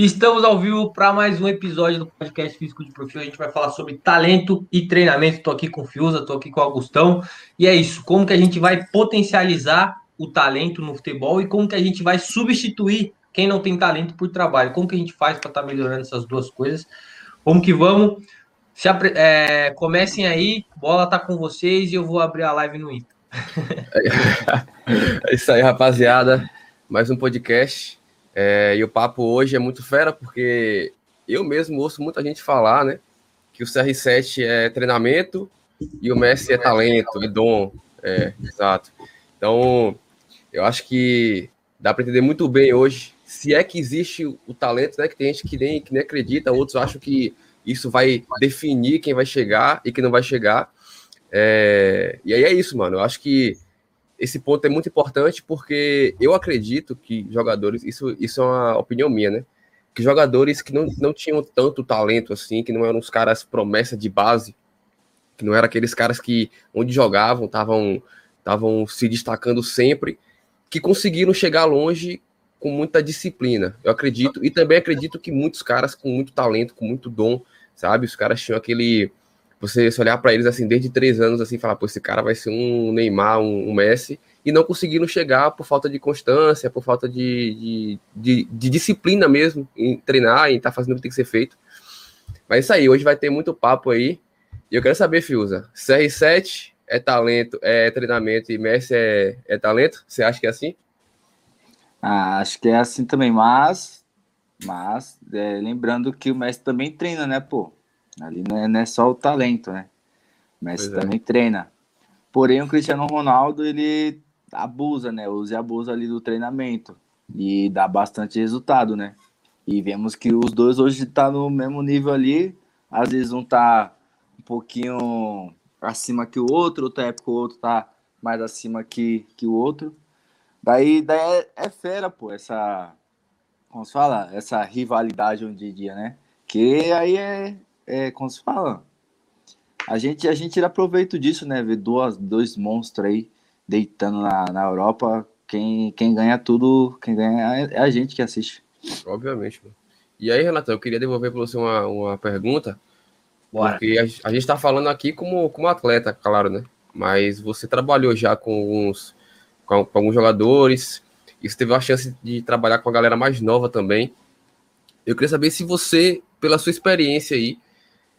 Estamos ao vivo para mais um episódio do podcast Físico de Perfil. A gente vai falar sobre talento e treinamento. Estou aqui com o Fiuza, estou aqui com o Augustão. E é isso, como que a gente vai potencializar o talento no futebol e como que a gente vai substituir quem não tem talento por trabalho. Como que a gente faz para estar tá melhorando essas duas coisas. Vamos que vamos. Se, é, comecem aí, bola tá com vocês e eu vou abrir a live no Insta. é isso aí, rapaziada. Mais um podcast. É, e o papo hoje é muito fera, porque eu mesmo ouço muita gente falar, né? Que o CR7 é treinamento e o Messi é talento, é dom. É, exato. Então, eu acho que dá para entender muito bem hoje, se é que existe o talento, né? Que tem gente que nem, que nem acredita, outros acham que isso vai definir quem vai chegar e quem não vai chegar. É, e aí é isso, mano. Eu acho que esse ponto é muito importante porque eu acredito que jogadores, isso, isso é uma opinião minha, né? Que jogadores que não, não tinham tanto talento assim, que não eram os caras promessa de base, que não eram aqueles caras que onde jogavam estavam estavam se destacando sempre, que conseguiram chegar longe com muita disciplina. Eu acredito e também acredito que muitos caras com muito talento, com muito dom, sabe? Os caras tinham aquele você olhar para eles assim desde três anos assim falar pô esse cara vai ser um Neymar um, um, Messi e não conseguiram chegar por falta de constância por falta de, de, de, de disciplina mesmo em treinar em estar tá fazendo o que tem que ser feito. Mas é isso aí hoje vai ter muito papo aí. E eu quero saber Fiuza CR7 é talento é treinamento e Messi é, é talento? Você acha que é assim? Ah, acho que é assim também mas mas é, lembrando que o Messi também treina né pô Ali não é, não é só o talento, né? Mas pois é. também é. treina. Porém, o Cristiano Ronaldo, ele abusa, né? Usa e abusa ali do treinamento. E dá bastante resultado, né? E vemos que os dois hoje estão tá no mesmo nível ali. Às vezes um tá um pouquinho acima que o outro, outra época o outro tá mais acima que, que o outro. Daí, daí é, é fera, pô, essa. Como se fala? Essa rivalidade hoje em dia, né? Que aí é, é, como se fala, a gente, a gente tira proveito disso, né? Ver duas, dois monstros aí deitando na, na Europa. Quem, quem ganha tudo, quem ganha é a gente que assiste. Obviamente. Mano. E aí, Renato, eu queria devolver para você uma, uma pergunta. Bora. Porque a, a gente está falando aqui como, como atleta, claro, né? Mas você trabalhou já com alguns, com, com alguns jogadores, e você teve a chance de trabalhar com a galera mais nova também. Eu queria saber se você, pela sua experiência aí,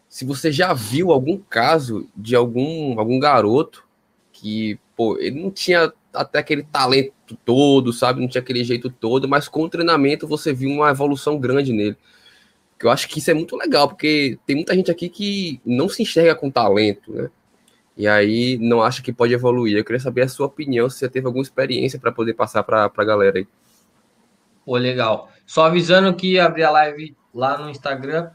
se você já viu algum caso de algum, algum garoto que, pô, ele não tinha até aquele talento todo, sabe? Não tinha aquele jeito todo, mas com o treinamento você viu uma evolução grande nele. Que eu acho que isso é muito legal, porque tem muita gente aqui que não se enxerga com talento, né? E aí não acha que pode evoluir. Eu queria saber a sua opinião, se você teve alguma experiência para poder passar para a galera aí. Pô, legal. Só avisando que abrir a live lá no Instagram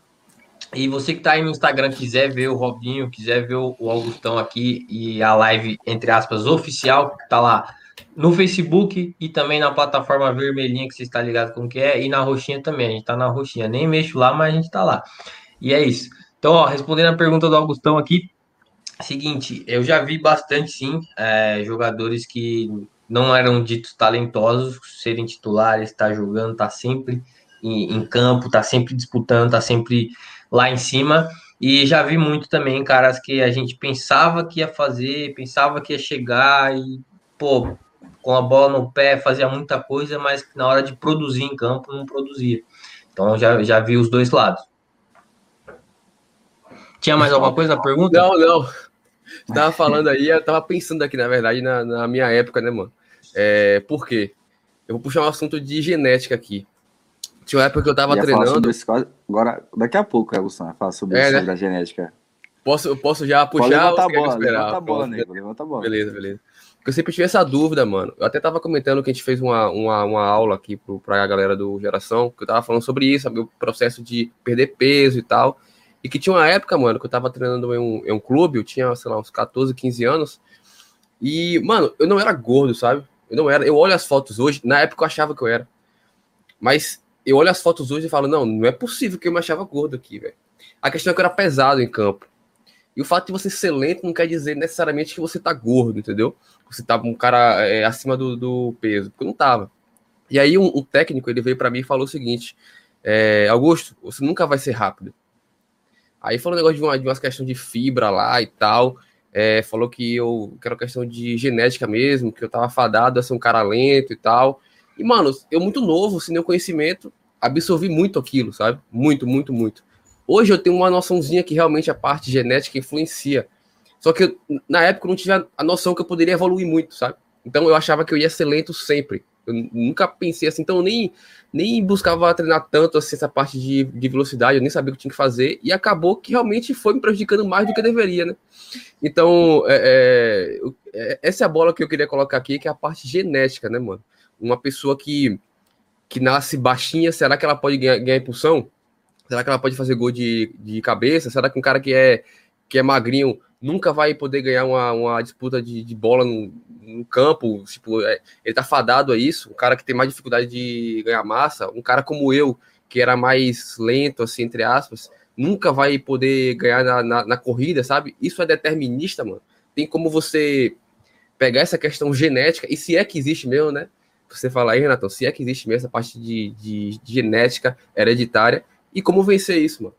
e você que está aí no Instagram quiser ver o Robinho, quiser ver o Augustão aqui e a live, entre aspas, oficial, que está lá no Facebook e também na plataforma vermelhinha que você está ligado com que é, e na roxinha também. A gente está na roxinha, nem mexo lá, mas a gente está lá. E é isso. Então, ó, respondendo a pergunta do Augustão aqui, seguinte, eu já vi bastante sim é, jogadores que não eram ditos talentosos serem titulares, tá jogando, tá sempre em, em campo, tá sempre disputando, tá sempre lá em cima. E já vi muito também caras que a gente pensava que ia fazer, pensava que ia chegar e, pô, com a bola no pé fazia muita coisa, mas na hora de produzir em campo não produzia. Então já, já vi os dois lados. Tinha mais alguma coisa na pergunta? Não, não. Tava falando aí, eu tava pensando aqui, na verdade, na, na minha época, né, mano? É, por quê? Eu vou puxar um assunto de genética aqui. Tinha uma época que eu tava treinando. Agora, daqui a pouco, Gustavo, vai falar sobre, é, sobre né? a genética. Posso, posso já puxar? Levanta a bola, levanta a bola, nego, levanta a bola. Beleza, beleza. Porque eu sempre tive essa dúvida, mano. Eu até tava comentando que a gente fez uma, uma, uma aula aqui pro, pra galera do Geração, que eu tava falando sobre isso, o processo de perder peso e tal. E que tinha uma época, mano, que eu tava treinando em um, em um clube, eu tinha, sei lá, uns 14, 15 anos. E, mano, eu não era gordo, sabe? Eu não era. Eu olho as fotos hoje, na época eu achava que eu era. Mas eu olho as fotos hoje e falo, não, não é possível que eu me achava gordo aqui, velho. A questão é que eu era pesado em campo. E o fato de você ser lento não quer dizer necessariamente que você tá gordo, entendeu? Você tá um cara é, acima do, do, peso, porque eu não tava. E aí um, um técnico, ele veio para mim e falou o seguinte, é, Augusto, você nunca vai ser rápido. Aí falou um negócio de uma, de uma questão de fibra lá e tal. É, falou que eu que era questão de genética mesmo, que eu tava fadado a ser um cara lento e tal. E, mano, eu muito novo, sem nenhum conhecimento, absorvi muito aquilo, sabe? Muito, muito, muito. Hoje eu tenho uma noçãozinha que realmente a parte genética influencia. Só que na época eu não tinha a noção que eu poderia evoluir muito, sabe? Então eu achava que eu ia ser lento sempre. Eu nunca pensei assim, então eu nem, nem buscava treinar tanto assim, essa parte de, de velocidade, eu nem sabia o que tinha que fazer, e acabou que realmente foi me prejudicando mais do que deveria, né? Então, é, é, é, essa é a bola que eu queria colocar aqui, que é a parte genética, né, mano? Uma pessoa que, que nasce baixinha, será que ela pode ganhar, ganhar impulsão? Será que ela pode fazer gol de, de cabeça? Será que um cara que é, que é magrinho nunca vai poder ganhar uma, uma disputa de, de bola no, no, campo, tipo, é, ele tá fadado a isso, um cara que tem mais dificuldade de ganhar massa, um cara como eu, que era mais lento, assim, entre aspas, nunca vai poder ganhar na, na, na corrida, sabe? Isso é determinista, mano. Tem como você pegar essa questão genética, e se é que existe mesmo, né? Você fala aí, Renatão, se é que existe mesmo essa parte de, de, de genética hereditária, e como vencer isso, mano.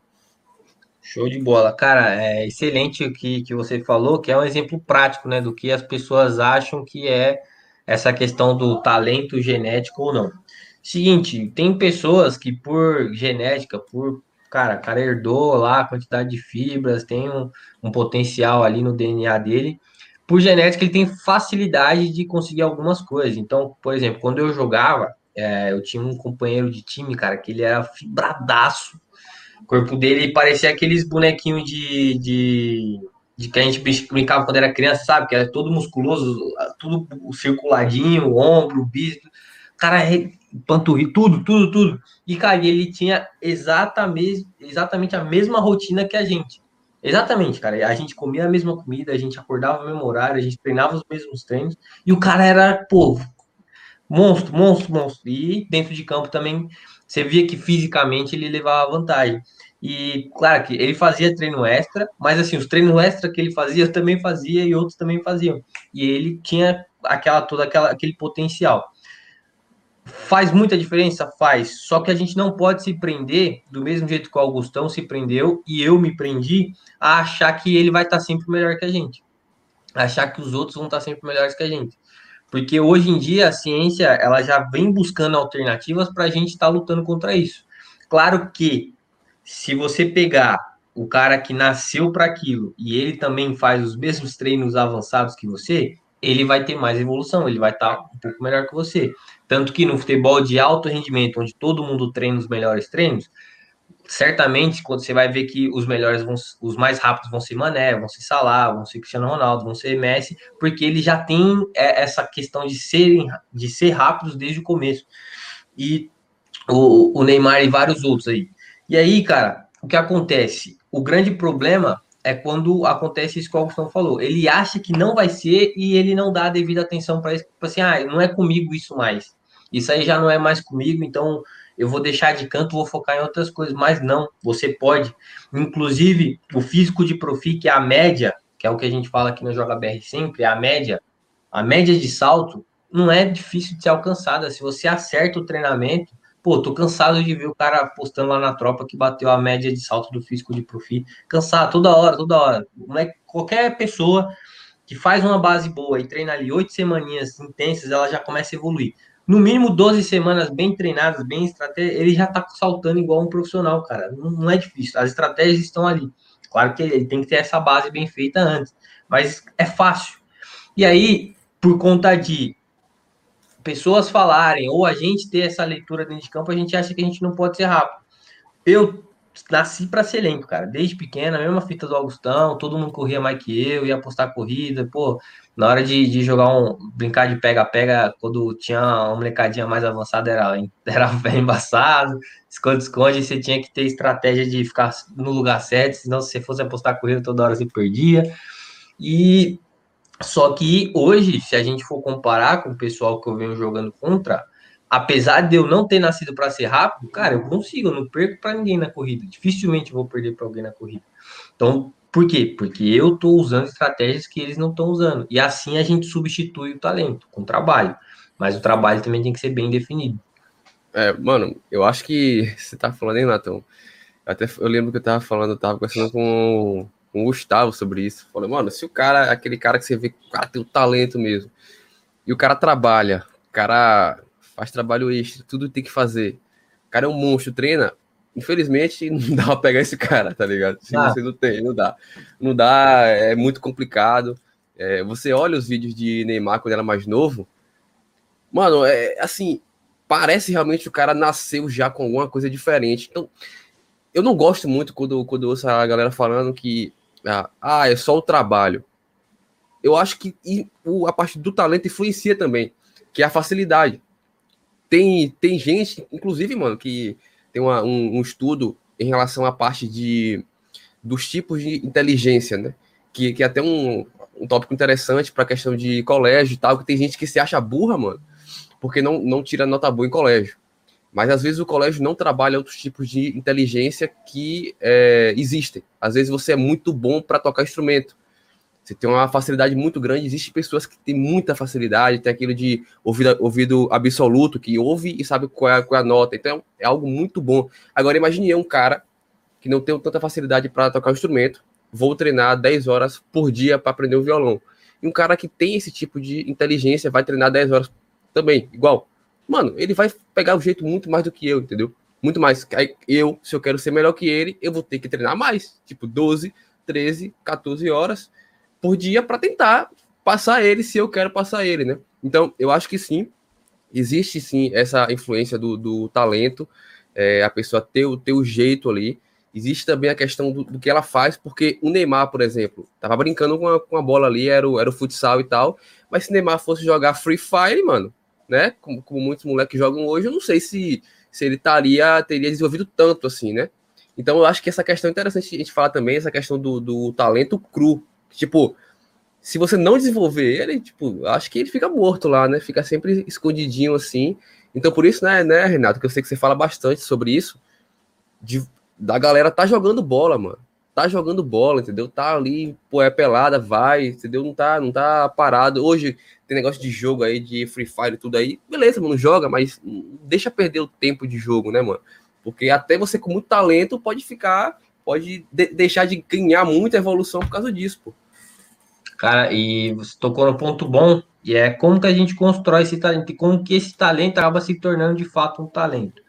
Show de bola. Cara, é excelente o que, que você falou, que é um exemplo prático, né, do que as pessoas acham que é essa questão do talento genético ou não. Seguinte, tem pessoas que por genética, por, cara, cara herdou lá a quantidade de fibras, tem um, um potencial ali no DNA dele, por genética ele tem facilidade de conseguir algumas coisas. Então, por exemplo, quando eu jogava, é, eu tinha um companheiro de time, cara, que ele era fibradaço, o corpo dele parecia aqueles bonequinhos de, de, de que a gente brincava quando era criança, sabe? Que era todo musculoso, tudo circuladinho, ombro, bíceps. Cara, panturrilha, tudo, tudo, tudo. E, cara, ele tinha exatamente, exatamente a mesma rotina que a gente. Exatamente, cara. A gente comia a mesma comida, a gente acordava no mesmo horário, a gente treinava os mesmos treinos. E o cara era, pô, monstro, monstro, monstro. E dentro de campo também, você via que fisicamente ele levava vantagem. E claro que ele fazia treino extra, mas assim, os treinos extra que ele fazia, eu também fazia e outros também faziam. E ele tinha aquela toda aquela, aquele potencial. Faz muita diferença? Faz. Só que a gente não pode se prender, do mesmo jeito que o Augustão se prendeu e eu me prendi, a achar que ele vai estar sempre melhor que a gente. Achar que os outros vão estar sempre melhores que a gente. Porque hoje em dia a ciência ela já vem buscando alternativas para a gente estar tá lutando contra isso. Claro que se você pegar o cara que nasceu para aquilo e ele também faz os mesmos treinos avançados que você, ele vai ter mais evolução, ele vai estar tá um pouco melhor que você. Tanto que no futebol de alto rendimento, onde todo mundo treina os melhores treinos, certamente quando você vai ver que os melhores vão, os mais rápidos vão ser Mané, vão ser Salah, vão ser Cristiano Ronaldo, vão ser Messi, porque ele já tem é, essa questão de serem de ser rápidos desde o começo. E o, o Neymar e vários outros aí. E aí, cara, o que acontece? O grande problema é quando acontece isso que o Augustão falou. Ele acha que não vai ser e ele não dá a devida atenção para isso. Tipo assim, ah, não é comigo isso mais. Isso aí já não é mais comigo, então eu vou deixar de canto, vou focar em outras coisas. Mas não, você pode. Inclusive, o físico de profi, que é a média, que é o que a gente fala aqui no Joga BR sempre, é a média. A média de salto não é difícil de ser alcançada. Se você acerta o treinamento, Pô, tô cansado de ver o cara postando lá na tropa que bateu a média de salto do físico de profi. Cansado, toda hora, toda hora. Qualquer pessoa que faz uma base boa e treina ali oito semaninhas intensas, ela já começa a evoluir. No mínimo 12 semanas bem treinadas, bem ele já tá saltando igual um profissional, cara. Não, não é difícil. As estratégias estão ali. Claro que ele tem que ter essa base bem feita antes, mas é fácil. E aí, por conta de pessoas falarem ou a gente ter essa leitura dentro de campo, a gente acha que a gente não pode ser rápido. Eu nasci para ser lento, cara. Desde pequena, mesma fita do Augustão, todo mundo corria mais que eu, ia apostar corrida, pô. Na hora de, de jogar um. brincar de pega-pega, quando tinha uma molecadinha mais avançada, era, era embaçado. Esconde-esconde, você tinha que ter estratégia de ficar no lugar certo, senão se você fosse apostar corrida toda hora você perdia. E só que hoje, se a gente for comparar com o pessoal que eu venho jogando contra, apesar de eu não ter nascido para ser rápido, cara, eu consigo, eu não perco para ninguém na corrida. Dificilmente vou perder para alguém na corrida. Então, por quê? Porque eu estou usando estratégias que eles não estão usando. E assim a gente substitui o talento com o trabalho. Mas o trabalho também tem que ser bem definido. É, mano, eu acho que você tá falando, hein, Natão? Até eu lembro que eu tava falando, eu tava conversando com, com o Gustavo sobre isso. Falei, mano, se o cara, aquele cara que você vê cara tem o talento mesmo, e o cara trabalha, o cara faz trabalho extra, tudo tem que fazer. O cara é um monstro, treina. Infelizmente, não dá pra pegar esse cara, tá ligado? Se ah. você não tem, não dá. Não dá, é muito complicado. É, você olha os vídeos de Neymar quando era mais novo, mano, é assim, parece realmente o cara nasceu já com alguma coisa diferente. Então, eu não gosto muito quando, quando ouço a galera falando que ah, ah é só o trabalho. Eu acho que o, a parte do talento influencia também, que é a facilidade. Tem, tem gente, inclusive, mano, que tem uma, um, um estudo em relação à parte de dos tipos de inteligência, né? Que, que é até um, um tópico interessante para a questão de colégio e tal, que tem gente que se acha burra, mano, porque não, não tira nota boa em colégio. Mas às vezes o colégio não trabalha outros tipos de inteligência que é, existem. Às vezes você é muito bom para tocar instrumento. Você tem uma facilidade muito grande. Existem pessoas que têm muita facilidade, tem aquilo de ouvido, ouvido absoluto, que ouve e sabe qual é, qual é a nota. Então é algo muito bom. Agora imagine um cara que não tem tanta facilidade para tocar o instrumento, vou treinar 10 horas por dia para aprender o violão. E um cara que tem esse tipo de inteligência vai treinar 10 horas também, igual. Mano, ele vai pegar o jeito muito mais do que eu, entendeu? Muito mais. Eu, se eu quero ser melhor que ele, eu vou ter que treinar mais. Tipo, 12, 13, 14 horas por dia para tentar passar ele se eu quero passar ele, né? Então, eu acho que sim, existe sim essa influência do, do talento, é, a pessoa ter, ter o jeito ali. Existe também a questão do, do, que ela faz, porque o Neymar, por exemplo, tava brincando com a, com a bola ali, era o, era o futsal e tal, mas se o Neymar fosse jogar Free Fire, mano, né, como, como muitos moleques jogam hoje, eu não sei se, se ele estaria, teria desenvolvido tanto assim, né? Então eu acho que essa questão é interessante a gente falar também, essa questão do, do talento cru. Tipo, se você não desenvolver ele, tipo, acho que ele fica morto lá, né? Fica sempre escondidinho assim. Então por isso, né, né, Renato, que eu sei que você fala bastante sobre isso, de da galera tá jogando bola, mano. Tá jogando bola, entendeu? Tá ali, pô, é pelada, vai, entendeu? Não tá, não tá parado. Hoje tem negócio de jogo aí, de Free Fire e tudo aí. Beleza, mano, joga, mas deixa perder o tempo de jogo, né, mano? Porque até você com muito talento pode ficar, pode de deixar de ganhar muita evolução por causa disso, pô. Cara, e você tocou no ponto bom, e é como que a gente constrói esse talento, e como que esse talento acaba se tornando de fato um talento.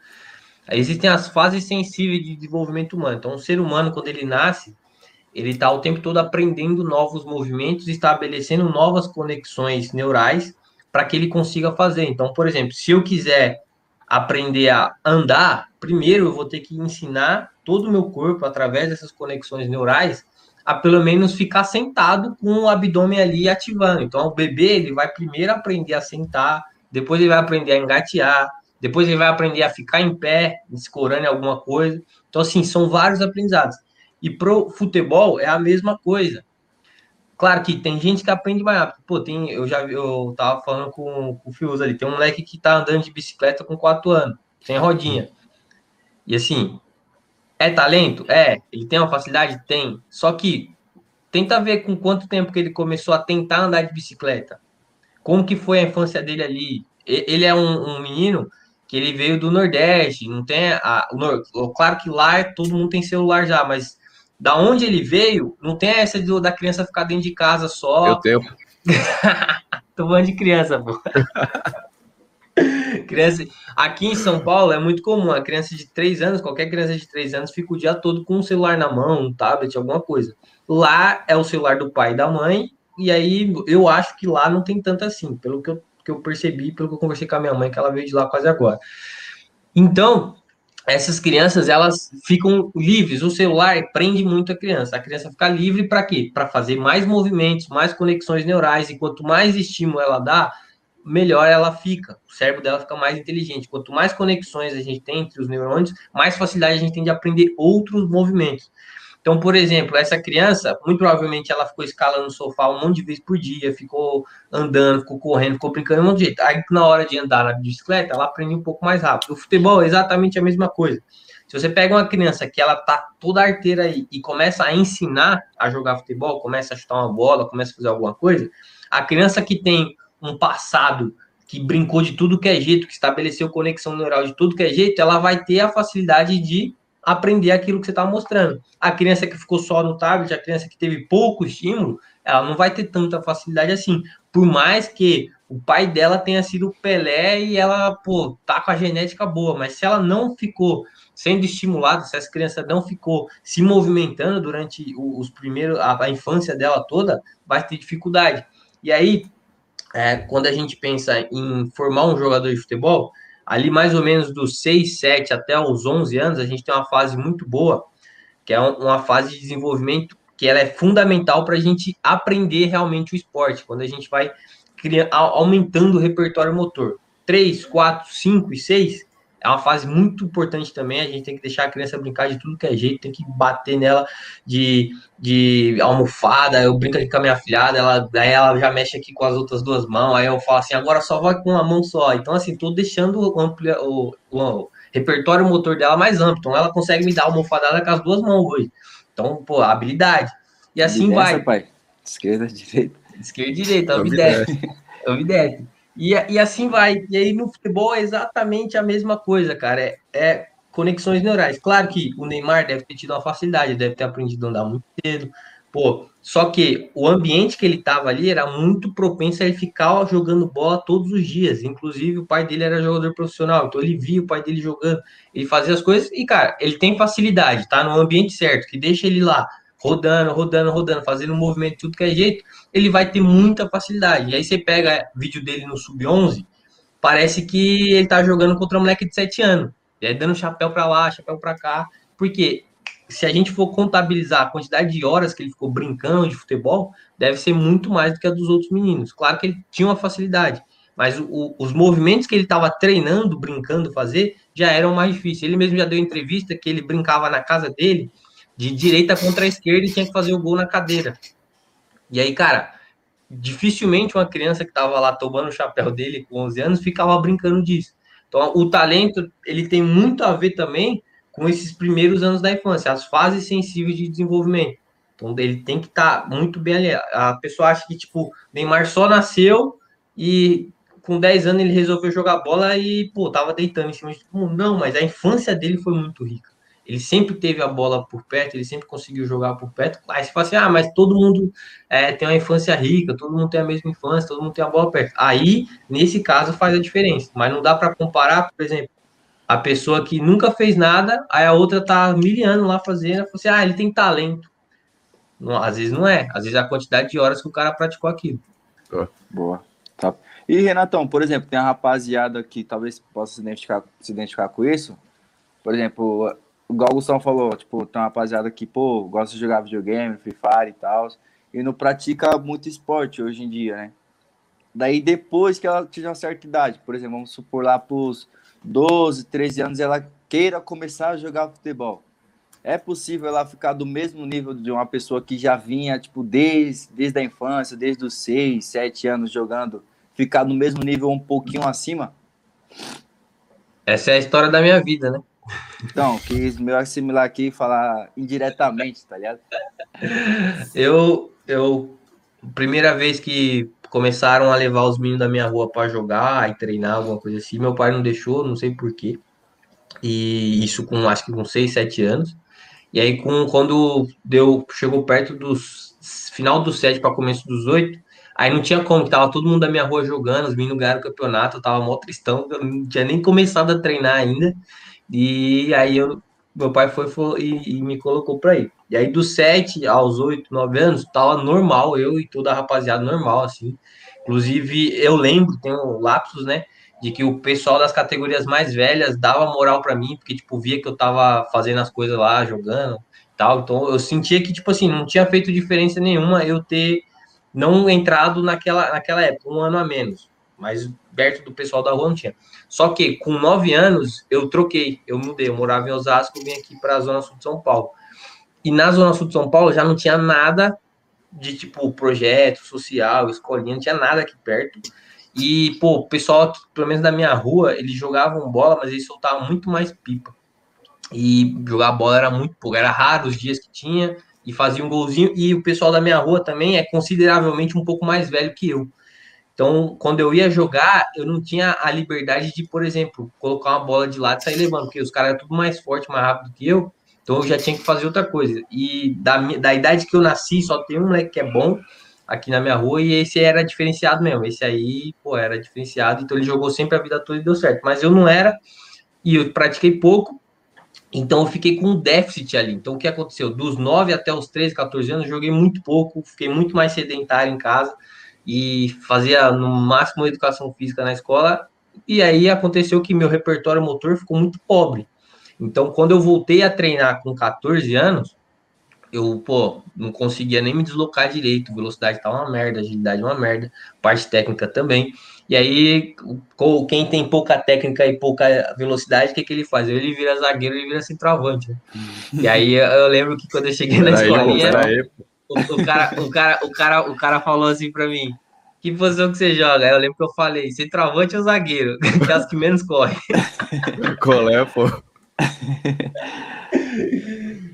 Existem as fases sensíveis de desenvolvimento humano. Então, o ser humano, quando ele nasce, ele está o tempo todo aprendendo novos movimentos, estabelecendo novas conexões neurais para que ele consiga fazer. Então, por exemplo, se eu quiser aprender a andar, primeiro eu vou ter que ensinar todo o meu corpo, através dessas conexões neurais, a pelo menos ficar sentado com o abdômen ali ativando. Então, o bebê ele vai primeiro aprender a sentar, depois ele vai aprender a engatear, depois ele vai aprender a ficar em pé, escorando alguma coisa. Então, assim, são vários aprendizados. E pro futebol é a mesma coisa. Claro que tem gente que aprende mais rápido. Pô, tem, eu já eu tava falando com, com o Fius ali, tem um moleque que tá andando de bicicleta com 4 anos, sem rodinha. E assim, é talento? É. Ele tem uma facilidade? Tem. Só que tenta ver com quanto tempo que ele começou a tentar andar de bicicleta. Como que foi a infância dele ali? Ele é um, um menino que ele veio do Nordeste, não tem a, o, claro que lá todo mundo tem celular já, mas da onde ele veio, não tem essa de, da criança ficar dentro de casa só. Eu tenho. Tô falando de criança, pô. criança, aqui em São Paulo é muito comum, a criança de 3 anos, qualquer criança de 3 anos fica o dia todo com um celular na mão, um tablet, alguma coisa. Lá é o celular do pai e da mãe, e aí eu acho que lá não tem tanto assim, pelo que eu que eu percebi pelo que eu conversei com a minha mãe, que ela veio de lá quase agora. Então, essas crianças, elas ficam livres. O celular prende muito a criança. A criança fica livre para quê? Para fazer mais movimentos, mais conexões neurais. E quanto mais estímulo ela dá, melhor ela fica. O cérebro dela fica mais inteligente. Quanto mais conexões a gente tem entre os neurônios, mais facilidade a gente tem de aprender outros movimentos. Então, por exemplo, essa criança, muito provavelmente ela ficou escalando no sofá um monte de vezes por dia, ficou andando, ficou correndo, ficou brincando um monte de jeito. Aí, na hora de andar na bicicleta, ela aprende um pouco mais rápido. O futebol é exatamente a mesma coisa. Se você pega uma criança que ela tá toda arteira aí e começa a ensinar a jogar futebol, começa a chutar uma bola, começa a fazer alguma coisa, a criança que tem um passado que brincou de tudo que é jeito, que estabeleceu conexão neural de tudo que é jeito, ela vai ter a facilidade de aprender aquilo que você está mostrando. A criança que ficou só no tablet, a criança que teve pouco estímulo, ela não vai ter tanta facilidade assim. Por mais que o pai dela tenha sido Pelé e ela, pô, tá com a genética boa, mas se ela não ficou sendo estimulada, se essa criança não ficou se movimentando durante os primeiros, a, a infância dela toda, vai ter dificuldade. E aí, é, quando a gente pensa em formar um jogador de futebol, ali mais ou menos dos 6, 7 até os 11 anos, a gente tem uma fase muito boa, que é uma fase de desenvolvimento que ela é fundamental para a gente aprender realmente o esporte, quando a gente vai criando, aumentando o repertório motor. 3, 4, 5 e 6 é uma fase muito importante também. A gente tem que deixar a criança brincar de tudo que é jeito, tem que bater nela de, de almofada. Eu brinco aqui com a minha filhada, ela, aí ela já mexe aqui com as outras duas mãos. Aí eu falo assim: agora só vai com uma mão só. Então, assim, tô deixando o, amplia, o, o, o repertório motor dela mais amplo. Então, ela consegue me dar almofadada com as duas mãos hoje. Então, pô, habilidade. E assim vai. Pai. Esquerda, direita. Esquerda e direita, obedece. Obedece. E, e assim vai. E aí no futebol é exatamente a mesma coisa, cara. É, é, conexões neurais. Claro que o Neymar deve ter tido uma facilidade, deve ter aprendido a andar muito cedo. Pô, só que o ambiente que ele estava ali era muito propenso a ele ficar jogando bola todos os dias. Inclusive, o pai dele era jogador profissional, então ele via o pai dele jogando, ele fazia as coisas e, cara, ele tem facilidade, tá no ambiente certo, que deixa ele lá rodando, rodando, rodando, fazendo um movimento de tudo que é jeito, ele vai ter muita facilidade. E aí você pega vídeo dele no sub-11, parece que ele tá jogando contra um moleque de 7 anos. E aí dando chapéu para lá, chapéu para cá. Porque se a gente for contabilizar a quantidade de horas que ele ficou brincando de futebol, deve ser muito mais do que a dos outros meninos. Claro que ele tinha uma facilidade, mas o, os movimentos que ele estava treinando, brincando fazer, já eram mais difíceis. Ele mesmo já deu entrevista que ele brincava na casa dele de direita contra a esquerda e tinha que fazer o gol na cadeira. E aí, cara, dificilmente uma criança que estava lá tomando o chapéu dele com 11 anos ficava brincando disso. Então, o talento, ele tem muito a ver também com esses primeiros anos da infância, as fases sensíveis de desenvolvimento. Então, ele tem que estar tá muito bem ali. A pessoa acha que, tipo, Neymar só nasceu e com 10 anos ele resolveu jogar bola e, pô, tava deitando em cima de todo mundo. Não, mas a infância dele foi muito rica. Ele sempre teve a bola por perto, ele sempre conseguiu jogar por perto. Aí você fala assim: ah, mas todo mundo é, tem uma infância rica, todo mundo tem a mesma infância, todo mundo tem a bola perto. Aí, nesse caso, faz a diferença. Mas não dá para comparar, por exemplo, a pessoa que nunca fez nada, aí a outra tá mil anos lá fazendo, fala assim: ah, ele tem talento. Não, às vezes não é, às vezes é a quantidade de horas que o cara praticou aquilo. Boa. Tá. E Renatão, por exemplo, tem uma rapaziada que talvez possa se identificar, se identificar com isso. Por exemplo, igual o Gustavo falou, tipo, tem uma rapaziada que, pô, gosta de jogar videogame, Free Fire e tal, e não pratica muito esporte hoje em dia, né? Daí depois que ela tiver uma certa idade, por exemplo, vamos supor lá pros 12, 13 anos, ela queira começar a jogar futebol. É possível ela ficar do mesmo nível de uma pessoa que já vinha, tipo, desde, desde a infância, desde os 6, 7 anos jogando, ficar no mesmo nível um pouquinho acima? Essa é a história da minha vida, né? Então, quis me assimilar aqui e falar indiretamente, tá ligado? Eu, eu, primeira vez que começaram a levar os meninos da minha rua para jogar e treinar, alguma coisa assim, meu pai não deixou, não sei porquê. E isso com, acho que com 6, 7 anos. E aí, com, quando deu, chegou perto dos final dos 7 para começo dos 8, aí não tinha como, tava todo mundo da minha rua jogando, os meninos ganharam o campeonato, eu tava mó tristão, eu não tinha nem começado a treinar ainda. E aí eu, meu pai foi, foi e, e, me colocou para ir. E aí dos 7 aos 8, 9 anos, tava normal, eu e toda a rapaziada normal, assim. Inclusive, eu lembro, tem lapsos, né? De que o pessoal das categorias mais velhas dava moral para mim, porque, tipo, via que eu tava fazendo as coisas lá, jogando tal. Então, eu sentia que, tipo assim, não tinha feito diferença nenhuma eu ter não entrado naquela, naquela época, um ano a menos. Mas perto do pessoal da rua não tinha. Só que com nove anos eu troquei, eu mudei, eu morava em Osasco, vim aqui para a Zona Sul de São Paulo. E na Zona Sul de São Paulo já não tinha nada de tipo projeto social, escolinha, não tinha nada aqui perto. E, pô, o pessoal pelo menos da minha rua, eles jogavam bola, mas eles soltavam muito mais pipa. E jogar bola era muito pouco, era raro os dias que tinha, e fazia um golzinho. E o pessoal da minha rua também é consideravelmente um pouco mais velho que eu. Então, quando eu ia jogar, eu não tinha a liberdade de, por exemplo, colocar uma bola de lado e sair levando, porque os caras eram tudo mais forte, mais rápido que eu, então eu já tinha que fazer outra coisa. E da, da idade que eu nasci, só tem um moleque que é bom aqui na minha rua, e esse era diferenciado mesmo. Esse aí, pô, era diferenciado, então ele jogou sempre a vida toda e deu certo. Mas eu não era, e eu pratiquei pouco, então eu fiquei com um déficit ali. Então o que aconteceu? Dos 9 até os 13, 14 anos, joguei muito pouco, fiquei muito mais sedentário em casa e fazia no máximo educação física na escola. E aí aconteceu que meu repertório motor ficou muito pobre. Então, quando eu voltei a treinar com 14 anos, eu, pô, não conseguia nem me deslocar direito, velocidade tá uma merda, agilidade uma merda, parte técnica também. E aí, quem tem pouca técnica e pouca velocidade, o que, que ele faz? Ele vira zagueiro, ele vira centroavante. Né? E aí, eu lembro que quando eu cheguei na escolinha, o, o, cara, o, cara, o, cara, o cara falou assim pra mim, que posição que você joga? Aí eu lembro que eu falei, centroavante ou zagueiro? Que é as que menos corre. Qual é, pô?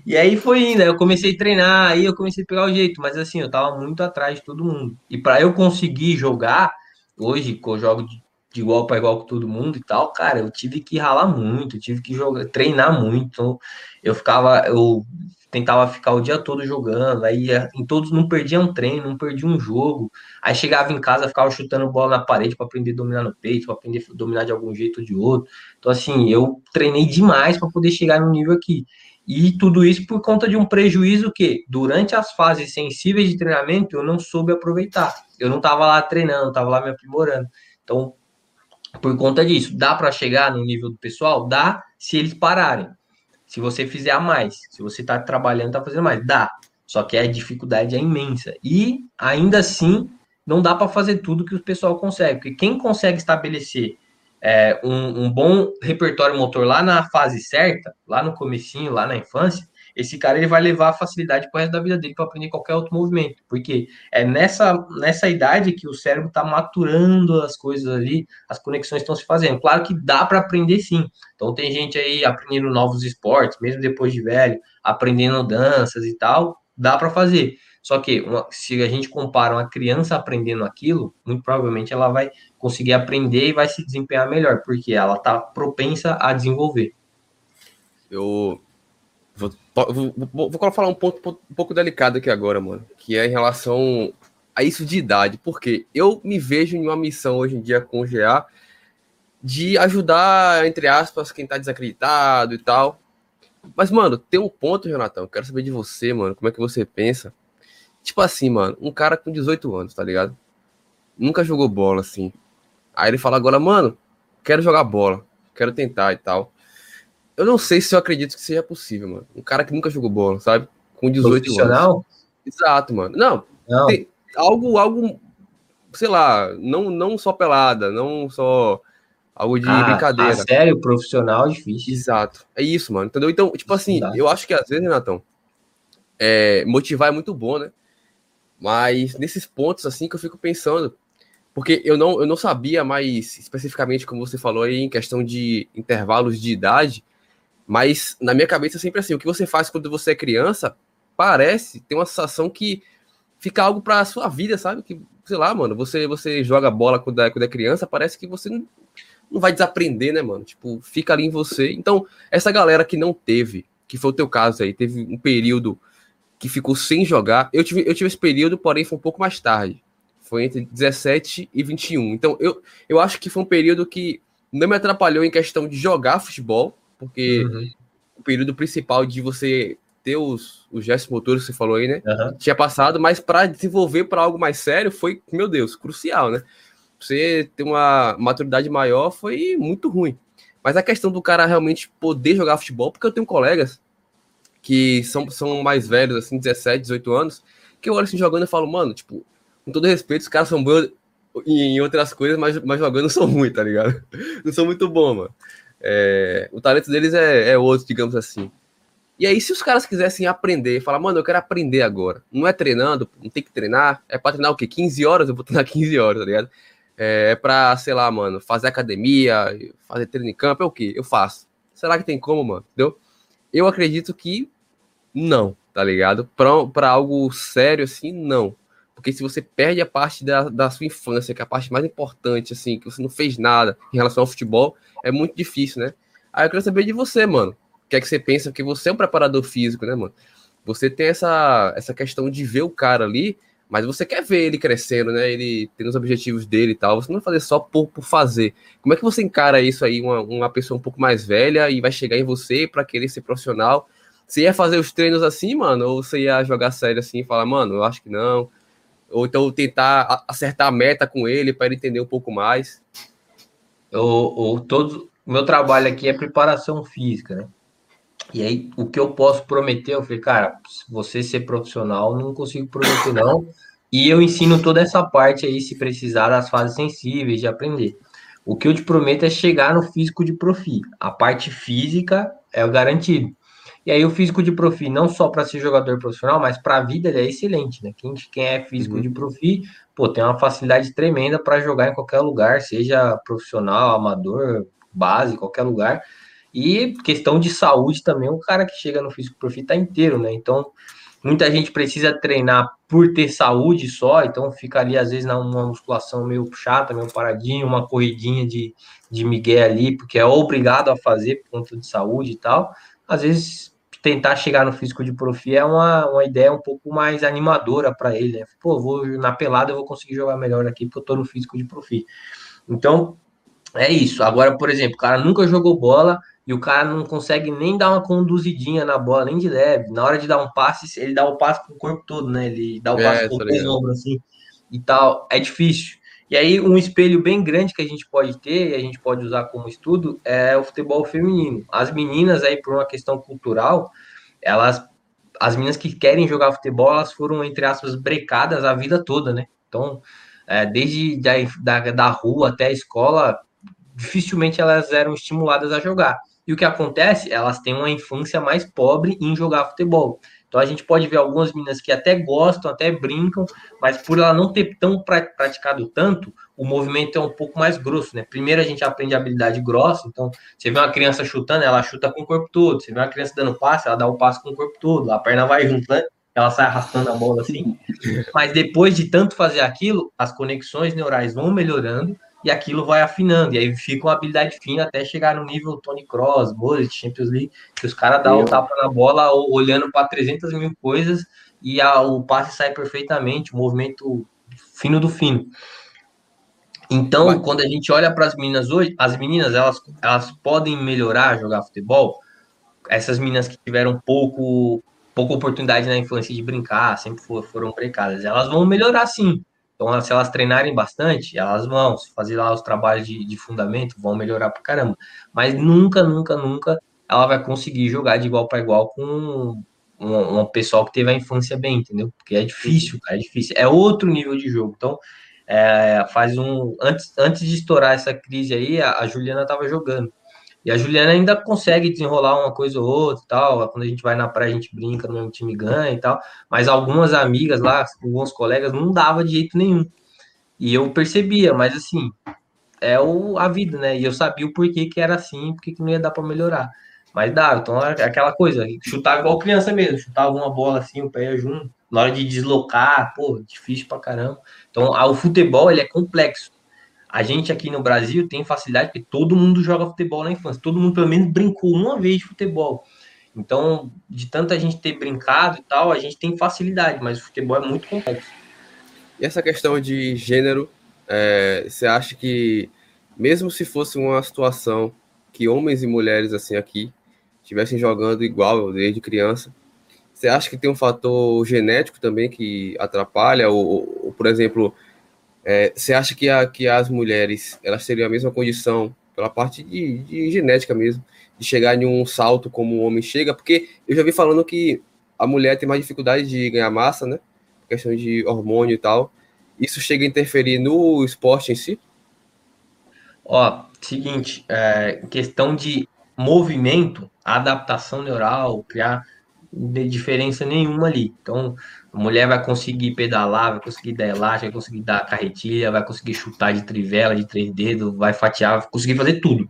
e aí foi indo, eu comecei a treinar, aí eu comecei a pegar o jeito, mas assim, eu tava muito atrás de todo mundo. E para eu conseguir jogar, hoje, que eu jogo de, de igual para igual com todo mundo e tal, cara, eu tive que ralar muito, tive que jogar, treinar muito. Então, eu ficava, eu tentava ficar o dia todo jogando, aí em todos não perdia um treino, não perdia um jogo. Aí chegava em casa, ficava chutando bola na parede para aprender a dominar no peito, para aprender a dominar de algum jeito ou de outro. Então assim, eu treinei demais para poder chegar no nível aqui. E tudo isso por conta de um prejuízo que durante as fases sensíveis de treinamento eu não soube aproveitar. Eu não estava lá treinando, estava lá me aprimorando. Então, por conta disso, dá para chegar no nível do pessoal? Dá se eles pararem. Se você fizer a mais, se você está trabalhando, está fazendo mais, dá. Só que a dificuldade é imensa. E ainda assim, não dá para fazer tudo que o pessoal consegue. Porque quem consegue estabelecer é, um, um, bom repertório motor lá na fase certa, lá no comecinho, lá na infância, esse cara ele vai levar a facilidade para o resto da vida dele para aprender qualquer outro movimento, porque é nessa, nessa idade que o cérebro está maturando as coisas ali, as conexões estão se fazendo. Claro que dá para aprender sim. Então tem gente aí aprendendo novos esportes, mesmo depois de velho, aprendendo danças e tal, dá para fazer. Só que uma, se a gente compara uma criança aprendendo aquilo, muito provavelmente ela vai conseguir aprender e vai se desempenhar melhor, porque ela está propensa a desenvolver. Eu Vou, vou, vou, falar um ponto um pouco delicado aqui agora, mano, que é em relação a isso de idade, porque eu me vejo em uma missão hoje em dia com o GA de ajudar, entre aspas, quem tá desacreditado e tal. Mas, mano, tem um ponto, Jonathan, quero saber de você, mano, como é que você pensa. Tipo assim, mano, um cara com 18 anos, tá ligado? Nunca jogou bola, assim. Aí ele fala agora, mano, quero jogar bola, quero tentar e tal eu não sei se eu acredito que seja possível, mano. Um cara que nunca jogou bola, sabe? Com 18 anos. Exato, mano. Não, não. Algo, algo, sei lá, não, não só pelada, não só algo de ah, brincadeira. Ah, sério, profissional, difícil. Exato. É isso, mano. Entendeu? Então, tipo assim, Exato. eu acho que às vezes, Renatão, é, motivar é muito bom, né? Mas nesses pontos, assim, que eu fico pensando, porque eu não, eu não sabia mais especificamente, como você falou aí, em questão de intervalos de idade, mas na minha cabeça é sempre assim, o que você faz quando você é criança parece ter uma sensação que fica algo para a sua vida, sabe? Que, sei lá, mano, você você joga bola quando é, quando é criança, parece que você não, não vai desaprender, né, mano? Tipo, fica ali em você. Então, essa galera que não teve, que foi o teu caso aí, teve um período que ficou sem jogar. Eu tive, eu tive esse período, porém foi um pouco mais tarde. Foi entre 17 e 21. Então, eu, eu acho que foi um período que não me atrapalhou em questão de jogar futebol, porque uhum. o período principal de você ter os, os gestos motores que você falou aí, né? Uhum. Tinha passado, mas para desenvolver para algo mais sério foi, meu Deus, crucial, né? Você ter uma maturidade maior foi muito ruim. Mas a questão do cara realmente poder jogar futebol, porque eu tenho colegas que são, são mais velhos, assim, 17, 18 anos, que eu olho assim jogando e falo, mano, tipo, com todo respeito, os caras são bons em outras coisas, mas, mas jogando são ruins, tá ligado? Não são muito bons, mano. É, o talento deles é, é outro, digamos assim. E aí, se os caras quisessem aprender, falar, mano, eu quero aprender agora. Não é treinando, não tem que treinar. É pra treinar o quê? 15 horas? Eu vou treinar 15 horas, tá ligado? É, é pra, sei lá, mano, fazer academia, fazer treino em campo, é o quê? Eu faço. Será que tem como, mano? Entendeu? Eu acredito que não, tá ligado? Pra, pra algo sério assim, não. Porque se você perde a parte da, da sua infância, que é a parte mais importante, assim, que você não fez nada em relação ao futebol, é muito difícil, né? Aí eu quero saber de você, mano. O que é que você pensa? Que você é um preparador físico, né, mano? Você tem essa, essa questão de ver o cara ali, mas você quer ver ele crescendo, né? Ele tendo os objetivos dele e tal. Você não vai fazer só por, por fazer. Como é que você encara isso aí, uma, uma pessoa um pouco mais velha e vai chegar em você para querer ser profissional? Você ia fazer os treinos assim, mano? Ou você ia jogar sério assim e falar, mano, eu acho que não? Ou então tentar acertar a meta com ele para ele entender um pouco mais? O, o, todo, o meu trabalho aqui é preparação física, né? E aí, o que eu posso prometer, eu falei, cara, você ser profissional, não consigo prometer, não. E eu ensino toda essa parte aí, se precisar, das fases sensíveis de aprender. O que eu te prometo é chegar no físico de profi. A parte física é o garantido. E aí o físico de profi, não só para ser jogador profissional, mas para a vida ele é excelente, né? Quem, quem é físico uhum. de profi, pô, tem uma facilidade tremenda para jogar em qualquer lugar, seja profissional, amador, base, qualquer lugar. E questão de saúde também, o cara que chega no físico profi tá inteiro, né? Então, muita gente precisa treinar por ter saúde só, então fica ali às vezes numa musculação meio chata, meio paradinho, uma corridinha de, de migué ali, porque é obrigado a fazer por conta de saúde e tal. Às vezes tentar chegar no físico de profi é uma, uma ideia um pouco mais animadora para ele, né? Pô, vou na pelada eu vou conseguir jogar melhor aqui porque eu tô no físico de profi. Então, é isso. Agora, por exemplo, o cara nunca jogou bola e o cara não consegue nem dar uma conduzidinha na bola, nem de leve. Na hora de dar um passe, ele dá o passe com o corpo todo, né? Ele dá o passe é, com os ombros assim e tal. É difícil. E aí, um espelho bem grande que a gente pode ter, e a gente pode usar como estudo, é o futebol feminino. As meninas, aí, por uma questão cultural, elas, as meninas que querem jogar futebol, elas foram, entre aspas, brecadas a vida toda, né? Então, é, desde da, da, da rua até a escola, dificilmente elas eram estimuladas a jogar. E o que acontece? Elas têm uma infância mais pobre em jogar futebol. Então a gente pode ver algumas meninas que até gostam, até brincam, mas por ela não ter tão praticado tanto, o movimento é um pouco mais grosso, né? Primeiro a gente aprende a habilidade grossa, então você vê uma criança chutando, ela chuta com o corpo todo. Você vê uma criança dando passe, ela dá o passe com o corpo todo, a perna vai junto, né? Ela sai arrastando a bola assim. Mas depois de tanto fazer aquilo, as conexões neurais vão melhorando e aquilo vai afinando, e aí fica uma habilidade fina até chegar no nível Tony Cross, Bullet, Champions League, que os caras dão o tapa na bola olhando para 300 mil coisas e a, o passe sai perfeitamente, o movimento fino do fino. Então, Mas... quando a gente olha para as meninas hoje, as meninas elas, elas podem melhorar jogar futebol. Essas meninas que tiveram pouco pouca oportunidade na infância de brincar, sempre foram brecadas, elas vão melhorar sim. Então, se elas treinarem bastante, elas vão fazer lá os trabalhos de, de fundamento, vão melhorar pra caramba. Mas nunca, nunca, nunca ela vai conseguir jogar de igual para igual com um, um, pessoal que teve a infância bem, entendeu? Porque é difícil, é difícil. É outro nível de jogo. Então, é, faz um. Antes, antes de estourar essa crise aí, a, a Juliana estava jogando. E a Juliana ainda consegue desenrolar uma coisa ou outra tal. Quando a gente vai na praia, a gente brinca, no mesmo time ganha e tal. Mas algumas amigas lá, alguns colegas, não dava de jeito nenhum. E eu percebia, mas assim, é o, a vida, né? E eu sabia o porquê que era assim, porque que não ia dar para melhorar. Mas dava, então é aquela coisa, chutava igual criança mesmo, chutava uma bola assim, o pé junto. Na hora de deslocar, pô, difícil pra caramba. Então, o futebol, ele é complexo. A gente aqui no Brasil tem facilidade porque todo mundo joga futebol na infância, todo mundo pelo menos brincou uma vez de futebol. Então, de tanta gente ter brincado e tal, a gente tem facilidade, mas o futebol é muito complexo. E essa questão de gênero, é, você acha que, mesmo se fosse uma situação que homens e mulheres assim aqui estivessem jogando igual desde criança, você acha que tem um fator genético também que atrapalha? Ou, ou por exemplo, é, você acha que, a, que as mulheres elas teriam a mesma condição, pela parte de, de genética mesmo, de chegar em um salto como o homem chega? Porque eu já vi falando que a mulher tem mais dificuldade de ganhar massa, né? Questão de hormônio e tal. Isso chega a interferir no esporte em si? Ó, seguinte, é, questão de movimento, adaptação neural, criar diferença nenhuma ali. Então, a mulher vai conseguir pedalar, vai conseguir dar elástica, vai conseguir dar carretilha, vai conseguir chutar de trivela, de três dedos, vai fatiar, vai conseguir fazer tudo.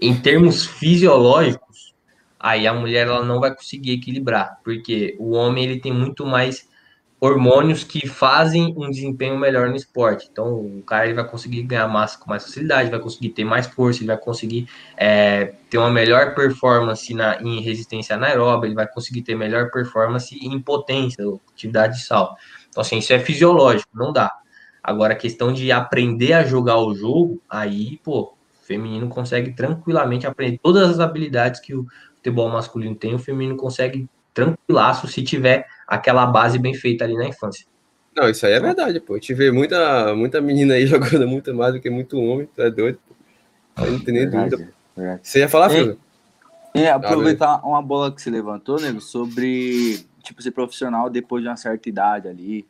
Em termos fisiológicos, aí a mulher ela não vai conseguir equilibrar, porque o homem ele tem muito mais hormônios que fazem um desempenho melhor no esporte. Então, o cara ele vai conseguir ganhar massa com mais facilidade, vai conseguir ter mais força, ele vai conseguir é, ter uma melhor performance na, em resistência anaeróbica, ele vai conseguir ter melhor performance em potência, atividade de sal. Então, assim, isso é fisiológico, não dá. Agora, a questão de aprender a jogar o jogo, aí, pô, o feminino consegue tranquilamente aprender todas as habilidades que o futebol masculino tem, o feminino consegue tranquilaço se tiver aquela base bem feita ali na infância. Não, isso aí é verdade, pô. A gente vê muita, muita menina aí jogando muito mais do que muito homem, tu é doido, pô. Aí não tem nem verdade, dúvida. Verdade. Você ia falar, filho? É, aproveitar ah, uma bola que você levantou, nego, sobre tipo ser profissional depois de uma certa idade ali.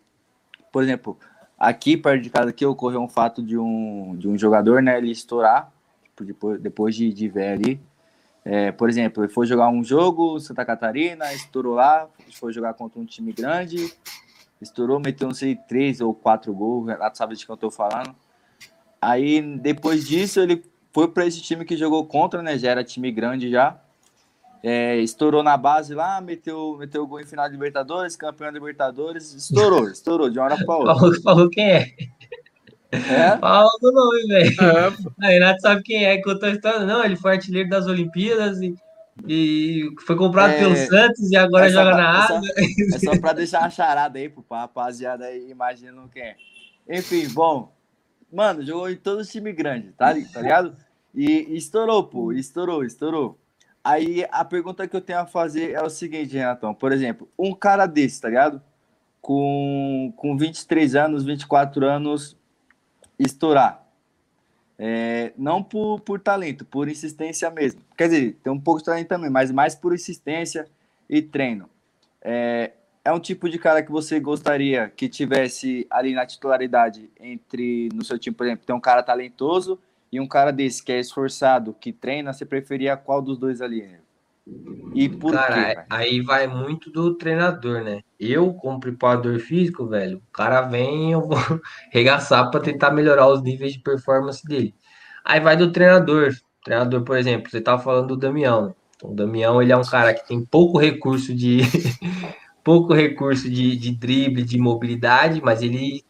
Por exemplo, aqui perto de casa aqui ocorreu um fato de um, de um jogador, né, ele estourar, tipo, depois, depois de, de ver ali, é, por exemplo, ele foi jogar um jogo, Santa Catarina, estourou lá, foi jogar contra um time grande, estourou, meteu, não sei, três ou quatro gols, Renato sabe de que eu tô falando. Aí, depois disso, ele foi para esse time que jogou contra, né? Já era time grande já. É, estourou na base lá, meteu, meteu gol em final de Libertadores, campeão de Libertadores, estourou, estourou de uma hora para outra. Falou, falou quem é? É? Fala o nome, velho. É. A Renato sabe quem é, contou a história. Não, ele foi artilheiro das Olimpíadas e, e foi comprado é, pelo Santos e agora é joga pra, na água. É só, é só pra deixar uma charada aí pro rapaziada aí, imaginando quem é. Enfim, bom. Mano, jogou em todo time grande, tá, tá ligado? E, e estourou, pô, estourou, estourou. Aí a pergunta que eu tenho a fazer é o seguinte, Renatão. Por exemplo, um cara desse, tá ligado? Com, com 23 anos, 24 anos, estourar. É, não por, por talento, por insistência mesmo. Quer dizer, tem um pouco de talento também, mas mais por insistência e treino. É, é um tipo de cara que você gostaria que tivesse ali na titularidade entre no seu time, por exemplo, tem um cara talentoso e um cara desse que é esforçado, que treina, você preferia qual dos dois ali? E por cara, quê? Aí vai muito do treinador, né? Eu, como preparador físico, velho, o cara vem eu vou regaçar para tentar melhorar os níveis de performance dele. Aí vai do treinador. O treinador, por exemplo, você tava falando do Damião. Né? Então, o Damião, ele é um cara que tem pouco recurso de pouco recurso de, de drible, de mobilidade, mas ele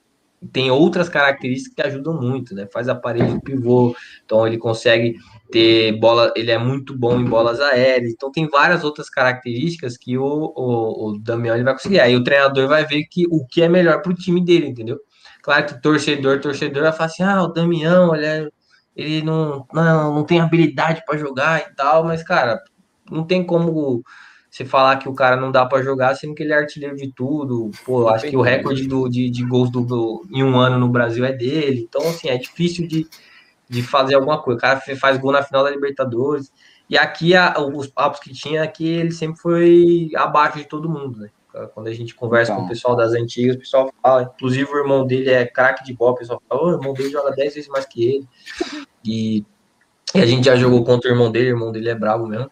tem outras características que ajudam muito, né? Faz aparelho de pivô, então ele consegue ter bola, ele é muito bom em bolas aéreas, então tem várias outras características que o, o, o Damião vai conseguir. Aí o treinador vai ver que o que é melhor para o time dele, entendeu? Claro que torcedor, torcedor vai falar assim: ah, o Damião, ele, é, ele não, não, não tem habilidade para jogar e tal, mas cara, não tem como você falar que o cara não dá para jogar, sendo que ele é artilheiro de tudo. Pô, acho que o recorde do, de, de gols do, do, em um ano no Brasil é dele. Então, assim, é difícil de, de fazer alguma coisa. O cara faz gol na final da Libertadores. E aqui, a, os papos que tinha aqui, ele sempre foi abaixo de todo mundo, né? Quando a gente conversa então. com o pessoal das antigas, o pessoal fala, inclusive o irmão dele é craque de bola, o pessoal fala, o irmão dele joga 10 vezes mais que ele. E, e, a gente já jogou contra o irmão dele, o irmão dele é bravo mesmo.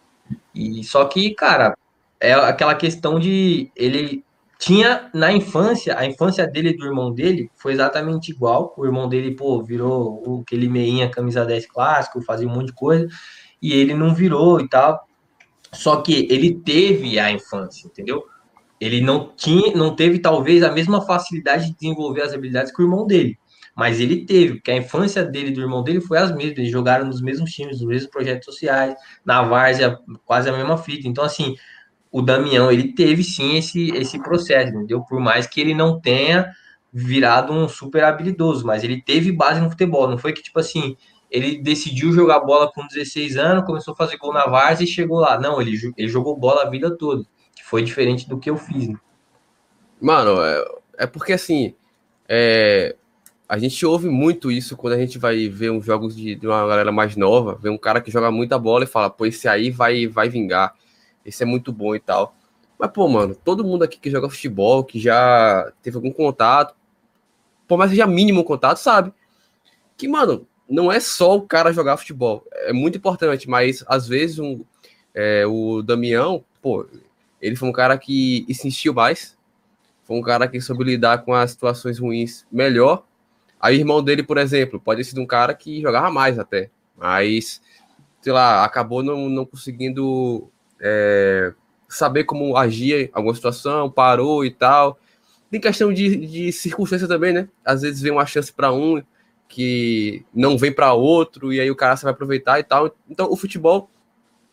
E só que, cara, é aquela questão de ele tinha na infância, a infância dele e do irmão dele foi exatamente igual. O irmão dele, pô, virou aquele meinha, camisa 10 clássico, fazia um monte de coisa, e ele não virou e tal. Só que ele teve a infância, entendeu? Ele não tinha, não teve talvez a mesma facilidade de desenvolver as habilidades que o irmão dele. Mas ele teve, porque a infância dele e do irmão dele foi as mesmas, eles jogaram nos mesmos times, nos mesmos projetos sociais, na várzea, quase a mesma fita. Então, assim, o Damião, ele teve sim esse, esse processo, entendeu? Por mais que ele não tenha virado um super habilidoso, mas ele teve base no futebol, não foi que, tipo assim, ele decidiu jogar bola com 16 anos, começou a fazer gol na Várzea e chegou lá. Não, ele, ele jogou bola a vida toda, que foi diferente do que eu fiz. Né? Mano, é, é porque assim, é, a gente ouve muito isso quando a gente vai ver uns jogos de, de uma galera mais nova, ver um cara que joga muita bola e fala, pô, esse aí vai, vai vingar esse é muito bom e tal. Mas, pô, mano, todo mundo aqui que joga futebol, que já teve algum contato, por mais que seja mínimo contato, sabe? Que, mano, não é só o cara jogar futebol. É muito importante, mas às vezes um, é, o Damião, pô, ele foi um cara que insistiu mais, foi um cara que soube lidar com as situações ruins melhor. Aí irmão dele, por exemplo, pode ser um cara que jogava mais até, mas, sei lá, acabou não, não conseguindo é, saber como agir em alguma situação, parou e tal. tem questão de, de circunstância também, né? Às vezes vem uma chance para um que não vem para outro, e aí o cara vai aproveitar e tal. Então, o futebol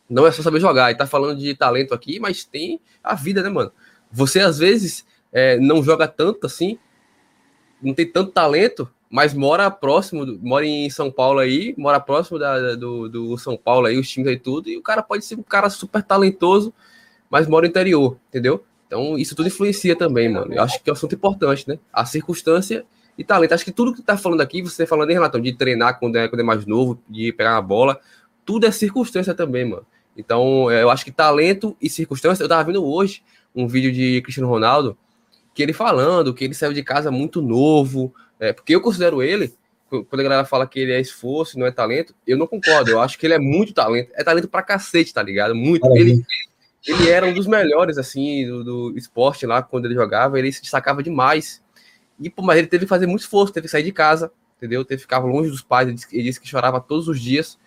não é só saber jogar. E tá falando de talento aqui, mas tem a vida, né, mano? Você, às vezes, é, não joga tanto assim, não tem tanto talento, mas mora próximo, mora em São Paulo aí, mora próximo da, do, do São Paulo aí, os times aí tudo, e o cara pode ser um cara super talentoso, mas mora no interior, entendeu? Então, isso tudo influencia também, mano. Eu acho que é um assunto importante, né? A circunstância e talento. Acho que tudo que tá falando aqui, você falando em relação de treinar quando é, quando é mais novo, de pegar uma bola, tudo é circunstância também, mano. Então, é, eu acho que talento e circunstância. Eu tava vendo hoje um vídeo de Cristiano Ronaldo, que ele falando que ele saiu de casa muito novo, é, porque eu considero ele, quando a galera fala que ele é esforço, não é talento, eu não concordo. Eu acho que ele é muito talento. É talento pra cacete, tá ligado? Muito. Ele, ele era um dos melhores, assim, do, do, esporte lá, quando ele jogava, ele se destacava demais. E, pô, mas ele teve que fazer muito esforço, teve que sair de casa, entendeu? Teve que ficar longe dos pais, ele disse, ele disse que chorava todos os dias.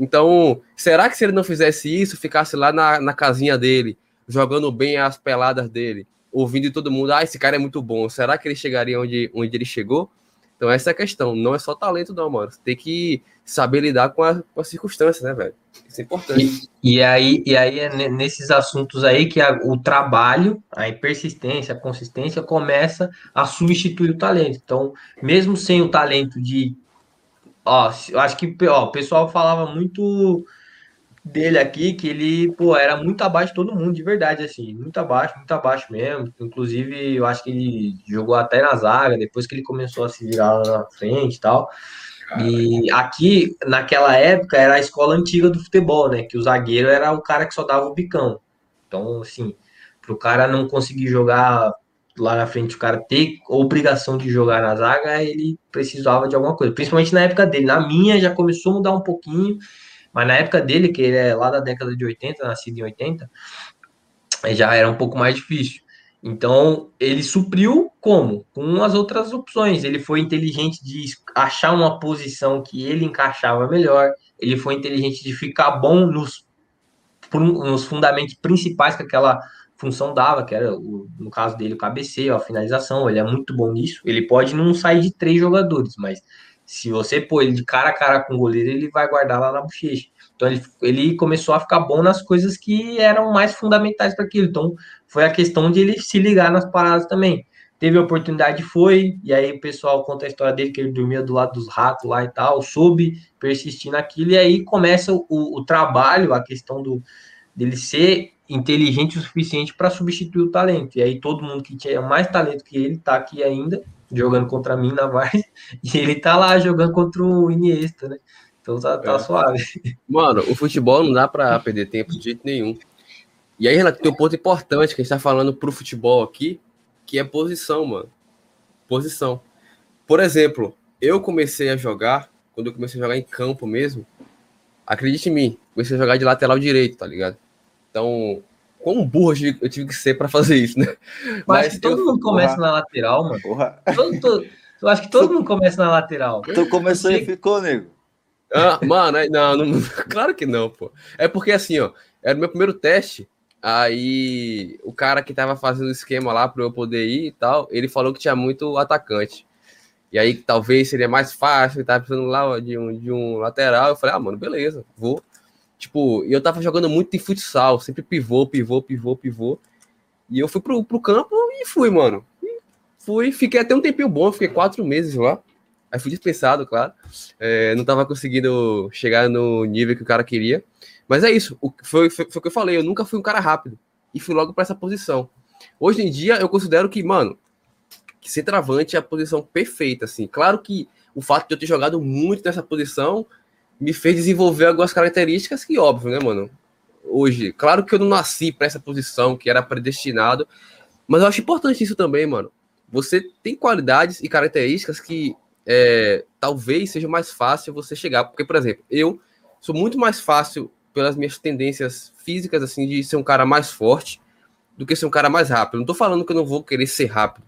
Então, será que se ele não fizesse isso, ficasse lá na, na casinha dele, jogando bem as peladas dele, ouvindo todo mundo, ah, esse cara é muito bom, será que ele chegaria onde, onde ele chegou? Então, essa é a questão. Não é só talento, não, mano. Você tem que saber lidar com, a, com as circunstâncias, né, velho? Isso é importante. E, e, aí, e aí é nesses assuntos aí que a, o trabalho, a persistência, a consistência começa a substituir o talento. Então, mesmo sem o talento de. Ó, acho que ó, o pessoal falava muito dele aqui que ele, pô, era muito abaixo de todo mundo, de verdade, assim, muito abaixo, muito abaixo mesmo. Inclusive, eu acho que ele jogou até na zaga, depois que ele começou a se virar lá na frente e tal. E aqui, naquela época, era a escola antiga do futebol, né? Que o zagueiro era o cara que só dava o bicão. Então, assim, pro cara não conseguir jogar lá na frente, o cara ter obrigação de jogar na zaga, ele precisava de alguma coisa. Principalmente na época dele. Na minha já começou a mudar um pouquinho mas na época dele, que ele é lá da década de 80, nascido em 80, já era um pouco mais difícil. Então, ele supriu como? Com as outras opções. Ele foi inteligente de achar uma posição que ele encaixava melhor. Ele foi inteligente de ficar bom nos, nos fundamentos principais que aquela função dava, que era, o, no caso dele, o cabeceio, a finalização. Ele é muito bom nisso. Ele pode não sair de três jogadores, mas se você pôr ele de cara a cara com o goleiro, ele vai guardar lá na bochecha. Então ele, ele começou a ficar bom nas coisas que eram mais fundamentais para aquilo. Então foi a questão de ele se ligar nas paradas também. Teve a oportunidade, foi, e aí o pessoal conta a história dele, que ele dormia do lado dos ratos lá e tal, soube persistir naquilo, e aí começa o, o trabalho, a questão do dele ser inteligente o suficiente para substituir o talento. E aí todo mundo que tinha mais talento que ele está aqui ainda, jogando contra mim na Vars, e ele tá lá jogando contra o Iniesta, né? Então tá, tá é. suave. Mano, o futebol não dá para perder tempo de jeito nenhum. E aí, Renato, tem um ponto importante que a gente tá falando pro futebol aqui, que é posição, mano. Posição. Por exemplo, eu comecei a jogar, quando eu comecei a jogar em campo mesmo, acredite em mim, comecei a jogar de lateral direito, tá ligado? Então, quão burro eu tive que ser para fazer isso, né? Mas, Mas todo eu... mundo começa Porra. na lateral, mano. Porra. Todo, todo... Eu acho que todo mundo começa na lateral. Tu começou e ficou, nego. Ah, mano, não, não, claro que não, pô. É porque assim, ó, era o meu primeiro teste. Aí o cara que tava fazendo o esquema lá para eu poder ir e tal, ele falou que tinha muito atacante. E aí talvez seria mais fácil, ele tava precisando lá de um, de um lateral. Eu falei, ah, mano, beleza, vou. Tipo, eu tava jogando muito em futsal, sempre pivô, pivô, pivô, pivô. E eu fui pro, pro campo e fui, mano. E fui, fiquei até um tempinho bom, fiquei quatro meses lá. Aí fui dispensado, claro. É, não tava conseguindo chegar no nível que o cara queria. Mas é isso, o, foi, foi, foi o que eu falei, eu nunca fui um cara rápido. E fui logo para essa posição. Hoje em dia, eu considero que, mano, que centroavante é a posição perfeita, assim. Claro que o fato de eu ter jogado muito nessa posição me fez desenvolver algumas características que, óbvio, né, mano? Hoje, claro que eu não nasci para essa posição que era predestinado, mas eu acho importante isso também, mano. Você tem qualidades e características que é, talvez seja mais fácil você chegar. Porque, por exemplo, eu sou muito mais fácil, pelas minhas tendências físicas, assim, de ser um cara mais forte do que ser um cara mais rápido. Não tô falando que eu não vou querer ser rápido.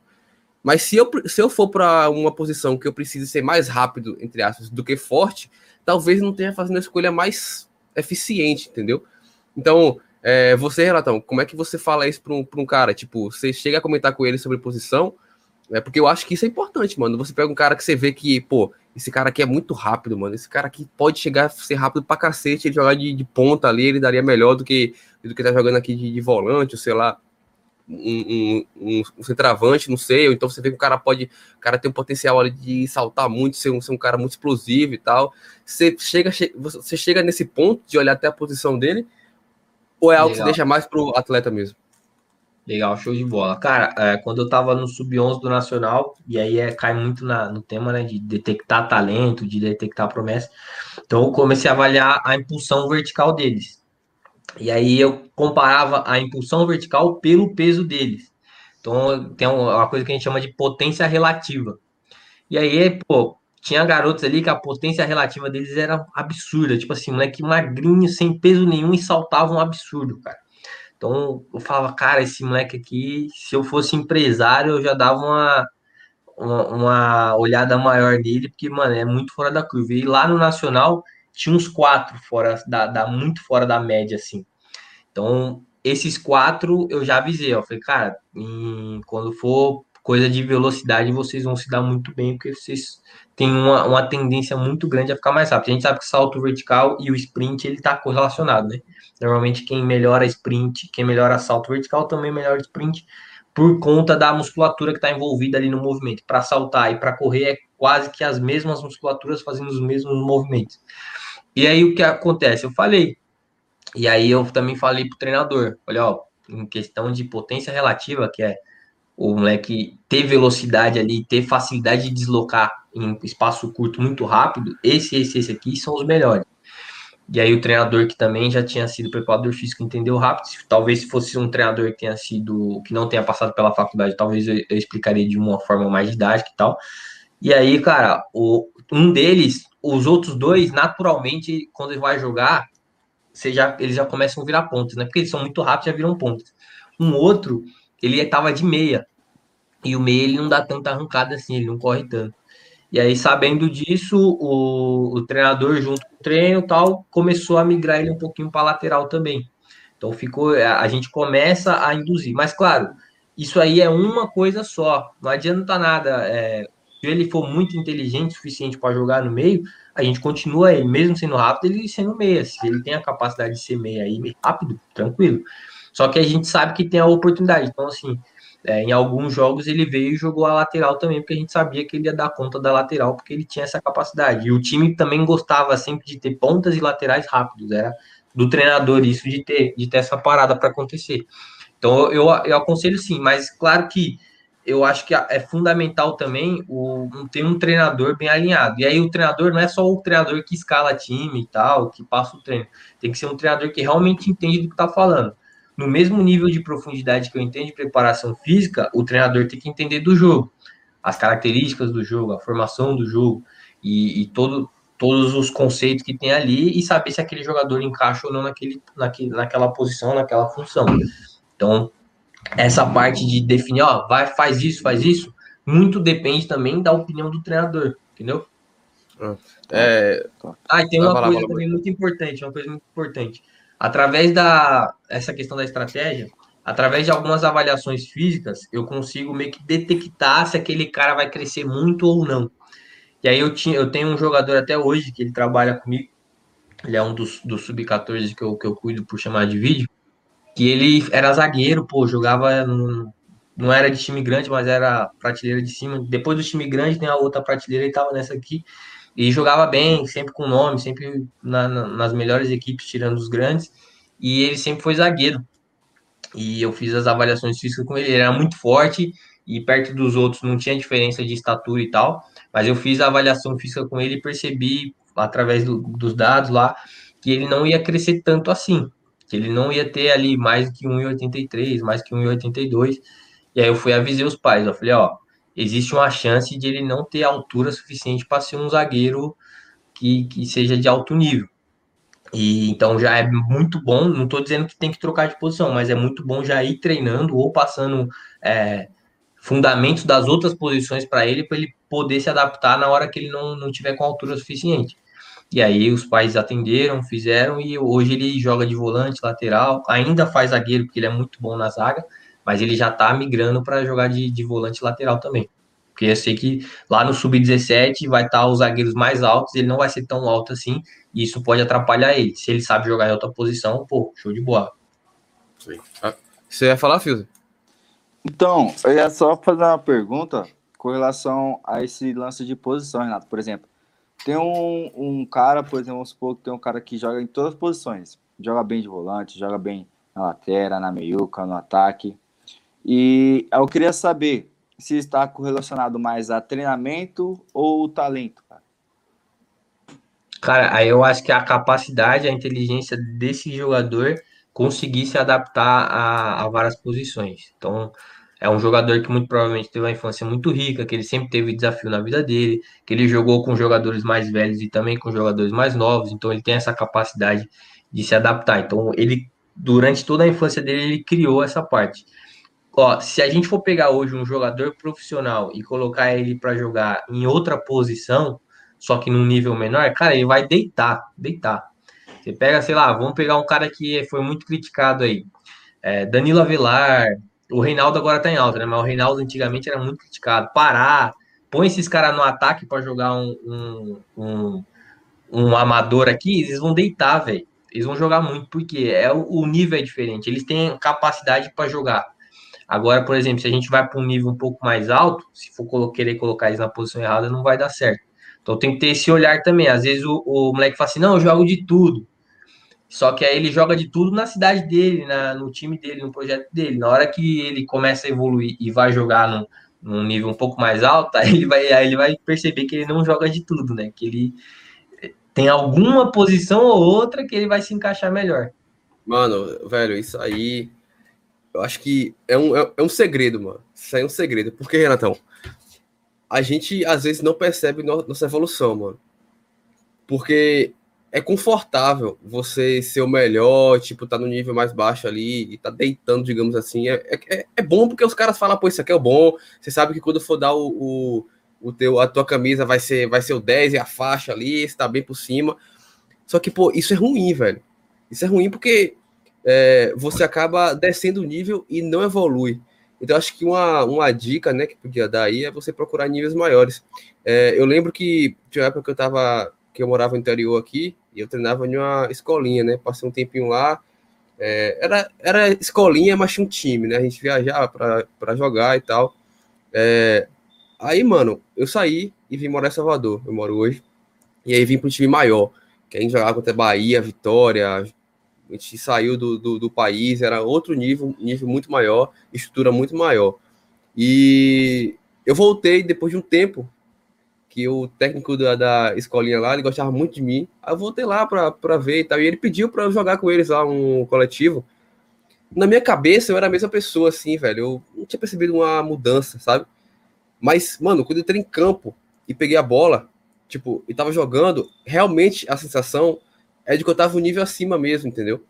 Mas se eu, se eu for para uma posição que eu preciso ser mais rápido, entre aspas, do que forte, talvez não tenha fazendo a escolha mais eficiente, entendeu? Então, é, você, Renatão, como é que você fala isso para um, um cara? Tipo, você chega a comentar com ele sobre posição, É porque eu acho que isso é importante, mano. Você pega um cara que você vê que, pô, esse cara aqui é muito rápido, mano. Esse cara aqui pode chegar a ser rápido pra cacete. Ele jogar de, de ponta ali, ele daria melhor do que do que tá jogando aqui de, de volante, ou sei lá, um, um, um, centroavante, não sei. Ou então você vê que o cara pode. O cara tem um potencial ali de saltar muito, ser um, ser um cara muito explosivo e tal. Você chega, você chega nesse ponto de olhar até a posição dele, ou é algo Legal. que você deixa mais pro atleta mesmo? Legal, show de bola. Cara, é, quando eu tava no Sub-11 do Nacional, e aí é, cai muito na, no tema né, de detectar talento, de detectar promessa, então eu comecei a avaliar a impulsão vertical deles. E aí eu comparava a impulsão vertical pelo peso deles. Então tem uma coisa que a gente chama de potência relativa. E aí, pô, tinha garotos ali que a potência relativa deles era absurda. Tipo assim, moleque magrinho, sem peso nenhum e saltava um absurdo, cara. Então eu falava, cara, esse moleque aqui, se eu fosse empresário, eu já dava uma, uma, uma, olhada maior nele, porque, mano, é muito fora da curva. E lá no Nacional tinha uns quatro fora da, da muito fora da média, assim. Então, esses quatro eu já avisei, ó. Falei, cara, em, quando for coisa de velocidade, vocês vão se dar muito bem, porque vocês têm uma, uma tendência muito grande a ficar mais rápido. A gente sabe que o salto vertical e o sprint, ele tá correlacionado, né? Normalmente quem melhora sprint, quem melhora salto vertical também melhora sprint por conta da musculatura que está envolvida ali no movimento. Para saltar e para correr é quase que as mesmas musculaturas fazendo os mesmos movimentos. E aí o que acontece? Eu falei, e aí eu também falei para o treinador, olha, ó, em questão de potência relativa, que é o moleque ter velocidade ali, ter facilidade de deslocar em espaço curto muito rápido, esse, esse, esse aqui são os melhores. E aí o treinador que também já tinha sido preparador físico entendeu rápido. Talvez se fosse um treinador que tenha sido, que não tenha passado pela faculdade, talvez eu, eu explicaria de uma forma mais didática e tal. E aí, cara, o, um deles, os outros dois, naturalmente, quando ele vai jogar, você já, eles já começam a virar pontos, né? Porque eles são muito rápidos, já viram pontos. Um outro, ele estava de meia. E o meia ele não dá tanta arrancada assim, ele não corre tanto. E aí, sabendo disso, o, o treinador, junto com o treino tal, começou a migrar ele um pouquinho para lateral também. Então ficou, a gente começa a induzir. Mas claro, isso aí é uma coisa só. Não adianta nada. É, se ele for muito inteligente o suficiente para jogar no meio, a gente continua ele, mesmo sendo rápido, ele sendo meia. Se ele tem a capacidade de ser meia aí, rápido, tranquilo. Só que a gente sabe que tem a oportunidade. Então, assim, é, em alguns jogos ele veio e jogou a lateral também, porque a gente sabia que ele ia dar conta da lateral, porque ele tinha essa capacidade. E o time também gostava sempre de ter pontas e laterais rápidos, era do treinador isso de ter, de ter essa parada para acontecer. Então eu, eu aconselho sim, mas claro que eu acho que é fundamental também o, ter um treinador bem alinhado. E aí o treinador não é só o treinador que escala time e tal, que passa o treino. Tem que ser um treinador que realmente entende do que está falando no mesmo nível de profundidade que eu entendo de preparação física, o treinador tem que entender do jogo, as características do jogo, a formação do jogo e, e todo, todos os conceitos que tem ali e saber se aquele jogador encaixa ou não naquele, naquele, naquela posição, naquela função. Então, essa parte de definir, ó, vai, faz isso, faz isso, muito depende também da opinião do treinador, entendeu? É... Ah, e tem uma coisa também muito importante, uma coisa muito importante através da essa questão da estratégia, através de algumas avaliações físicas, eu consigo meio que detectar se aquele cara vai crescer muito ou não. E aí eu, tinha, eu tenho um jogador até hoje que ele trabalha comigo, ele é um dos, dos sub-14 que eu, que eu cuido por chamar de vídeo, que ele era zagueiro, pô, jogava no, não era de time grande, mas era prateleira de cima. Depois do time grande tem a outra prateleira e tava nessa aqui. E jogava bem, sempre com nome, sempre na, na, nas melhores equipes, tirando os grandes. E ele sempre foi zagueiro. E eu fiz as avaliações físicas com ele. Ele era muito forte e perto dos outros não tinha diferença de estatura e tal. Mas eu fiz a avaliação física com ele e percebi, através do, dos dados lá, que ele não ia crescer tanto assim. Que ele não ia ter ali mais que 1,83, mais que 1,82. E aí eu fui avisei os pais. Eu falei, ó, existe uma chance de ele não ter altura suficiente para ser um zagueiro que, que seja de alto nível. E então já é muito bom. Não estou dizendo que tem que trocar de posição, mas é muito bom já ir treinando ou passando é, fundamentos das outras posições para ele, para ele poder se adaptar na hora que ele não, não tiver com altura suficiente. E aí os pais atenderam, fizeram, e hoje ele joga de volante, lateral, ainda faz zagueiro, porque ele é muito bom na zaga, mas ele já está migrando para jogar de, de volante lateral também. Porque eu sei que lá no sub-17 vai estar os zagueiros mais altos, ele não vai ser tão alto assim, e isso pode atrapalhar ele. Se ele sabe jogar em outra posição, pô, show de bola. Sim. Ah, você ia falar, Fio? Então, eu ia só fazer uma pergunta com relação a esse lance de posição, Renato. Por exemplo, tem um, um cara, por exemplo, vamos supor que tem um cara que joga em todas as posições. Joga bem de volante, joga bem na lateral, na meiuca, no ataque. E eu queria saber se está correlacionado mais a treinamento ou talento, cara. Cara, aí eu acho que a capacidade, a inteligência desse jogador conseguir se adaptar a, a várias posições. Então, é um jogador que muito provavelmente teve uma infância muito rica, que ele sempre teve desafio na vida dele, que ele jogou com jogadores mais velhos e também com jogadores mais novos, então ele tem essa capacidade de se adaptar. Então, ele durante toda a infância dele, ele criou essa parte. Ó, se a gente for pegar hoje um jogador profissional e colocar ele para jogar em outra posição, só que num nível menor, cara, ele vai deitar, deitar. Você pega, sei lá, vamos pegar um cara que foi muito criticado aí, é, Danilo Avelar, o Reinaldo agora tá em alta, né? Mas o Reinaldo antigamente era muito criticado. Parar, põe esses caras no ataque para jogar um, um, um, um, amador aqui, eles vão deitar, velho. Eles vão jogar muito, porque é o, nível é diferente. Eles têm capacidade para jogar. Agora, por exemplo, se a gente vai para um nível um pouco mais alto, se for querer colocar eles na posição errada, não vai dar certo. Então tem que ter esse olhar também. Às vezes o, o moleque fala assim: não, eu jogo de tudo. Só que aí ele joga de tudo na cidade dele, na, no time dele, no projeto dele. Na hora que ele começa a evoluir e vai jogar num, num nível um pouco mais alto, aí ele, vai, aí ele vai perceber que ele não joga de tudo, né? Que ele tem alguma posição ou outra que ele vai se encaixar melhor. Mano, velho, isso aí. Eu acho que é um, é, é um segredo, mano. Isso aí é um segredo. Por que, Renatão? A gente às vezes não percebe nossa evolução, mano. Porque é confortável você ser o melhor, tipo, tá no nível mais baixo ali e tá deitando, digamos assim. É, é, é bom porque os caras falam, pô, isso aqui é bom. Você sabe que quando for dar o, o, o teu, a tua camisa vai ser, vai ser o 10 e a faixa ali, está bem por cima. Só que, pô, isso é ruim, velho. Isso é ruim porque é, você acaba descendo o nível e não evolui. Então, acho que uma, uma dica, né, que podia dar aí é você procurar níveis maiores. É, eu lembro que tinha uma época que eu tava que eu morava no interior aqui, e eu treinava em uma escolinha, né? Passei um tempinho lá. É, era, era escolinha, mas tinha um time, né? A gente viajava para jogar e tal. É, aí, mano, eu saí e vim morar em Salvador, eu moro hoje. E aí vim para um time maior, que a gente jogava contra Bahia, Vitória. A gente saiu do, do, do país, era outro nível, nível muito maior, estrutura muito maior. E eu voltei depois de um tempo que o técnico da, da escolinha lá, ele gostava muito de mim. Aí eu voltei lá para ver e tal. E ele pediu para eu jogar com eles lá um coletivo. Na minha cabeça, eu era a mesma pessoa, assim, velho. Eu não tinha percebido uma mudança, sabe? Mas, mano, quando eu entrei em campo e peguei a bola, tipo, e tava jogando, realmente a sensação é de que eu tava um nível acima mesmo, entendeu?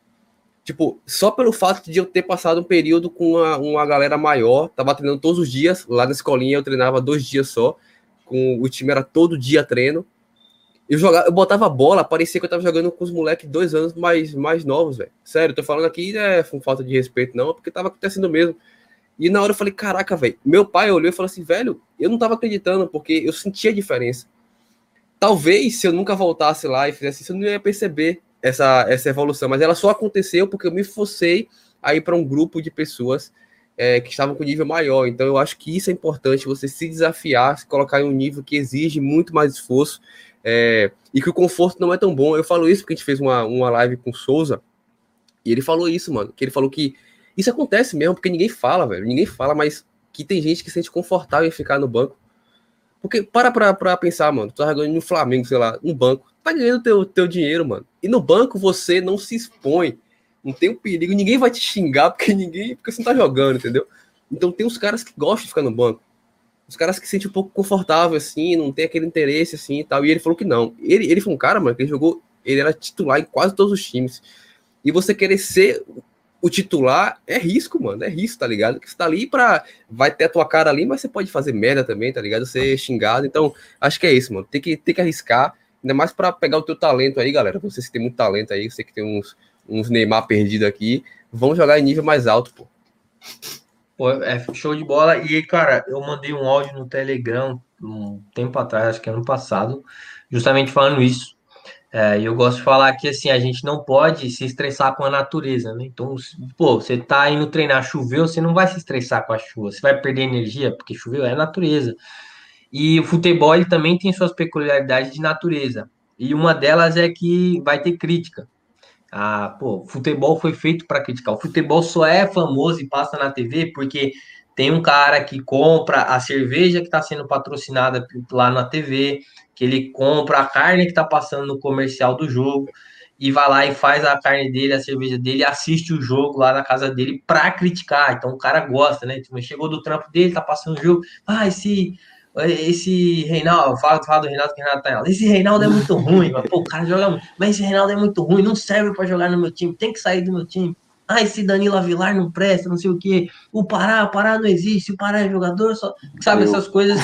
Tipo, só pelo fato de eu ter passado um período com uma, uma galera maior, tava treinando todos os dias, lá na escolinha eu treinava dois dias só, com o time era todo dia treino. Eu, jogava, eu botava bola, parecia que eu tava jogando com os moleques dois anos mais, mais novos, velho. Sério, tô falando aqui é com falta de respeito, não, é porque tava acontecendo mesmo. E na hora eu falei, caraca, velho. Meu pai olhou e falou assim, velho, eu não tava acreditando, porque eu sentia a diferença. Talvez se eu nunca voltasse lá e fizesse isso, eu não ia perceber essa, essa evolução, mas ela só aconteceu porque eu me forcei a ir para um grupo de pessoas é, que estavam com nível maior. Então, eu acho que isso é importante, você se desafiar, se colocar em um nível que exige muito mais esforço é, e que o conforto não é tão bom. Eu falo isso porque a gente fez uma, uma live com o Souza e ele falou isso, mano. Que ele falou que isso acontece mesmo, porque ninguém fala, velho. Ninguém fala, mas que tem gente que se sente confortável em ficar no banco. Porque para pra, pra pensar, mano, tu tá ganhando no Flamengo, sei lá, no banco, tá ganhando teu, teu dinheiro, mano. E no banco você não se expõe não tem um perigo, ninguém vai te xingar porque ninguém, porque você não tá jogando, entendeu? Então tem uns caras que gostam de ficar no banco. Os caras que se sentem um pouco confortável assim, não tem aquele interesse assim e tal. E ele falou que não. Ele, ele foi um cara, mano, que ele jogou, ele era titular em quase todos os times. E você querer ser o titular é risco, mano. É risco, tá ligado? Que você tá ali pra. Vai ter a tua cara ali, mas você pode fazer merda também, tá ligado? Ser xingado. Então, acho que é isso, mano. Tem que, tem que arriscar. Ainda mais para pegar o teu talento aí, galera. Você que tem muito talento aí, você que tem uns, uns Neymar perdido aqui, vão jogar em nível mais alto, pô. Pô, é show de bola. E, cara, eu mandei um áudio no Telegram um tempo atrás, acho que ano passado, justamente falando isso. É, eu gosto de falar que assim, a gente não pode se estressar com a natureza, né? Então, pô, você tá indo treinar, choveu, você não vai se estressar com a chuva, você vai perder energia, porque choveu é natureza. E o futebol ele também tem suas peculiaridades de natureza. E uma delas é que vai ter crítica. Ah, pô, futebol foi feito para criticar. O futebol só é famoso e passa na TV porque tem um cara que compra a cerveja que está sendo patrocinada lá na TV, que ele compra a carne que está passando no comercial do jogo e vai lá e faz a carne dele, a cerveja dele, assiste o jogo lá na casa dele para criticar. Então o cara gosta, né? Tipo, chegou do trampo dele, tá passando o jogo, ah, esse esse Reinaldo, fala, fala do Reinaldo que o Reinaldo tá ela. Esse Reinaldo é muito ruim, mas, pô, o cara joga muito. Mas esse Reinaldo é muito ruim, não serve para jogar no meu time, tem que sair do meu time. Ah, esse Danilo Avilar não presta, não sei o quê. O Pará, o Pará não existe, o Pará é jogador, só. Sabe, Eu... essas coisas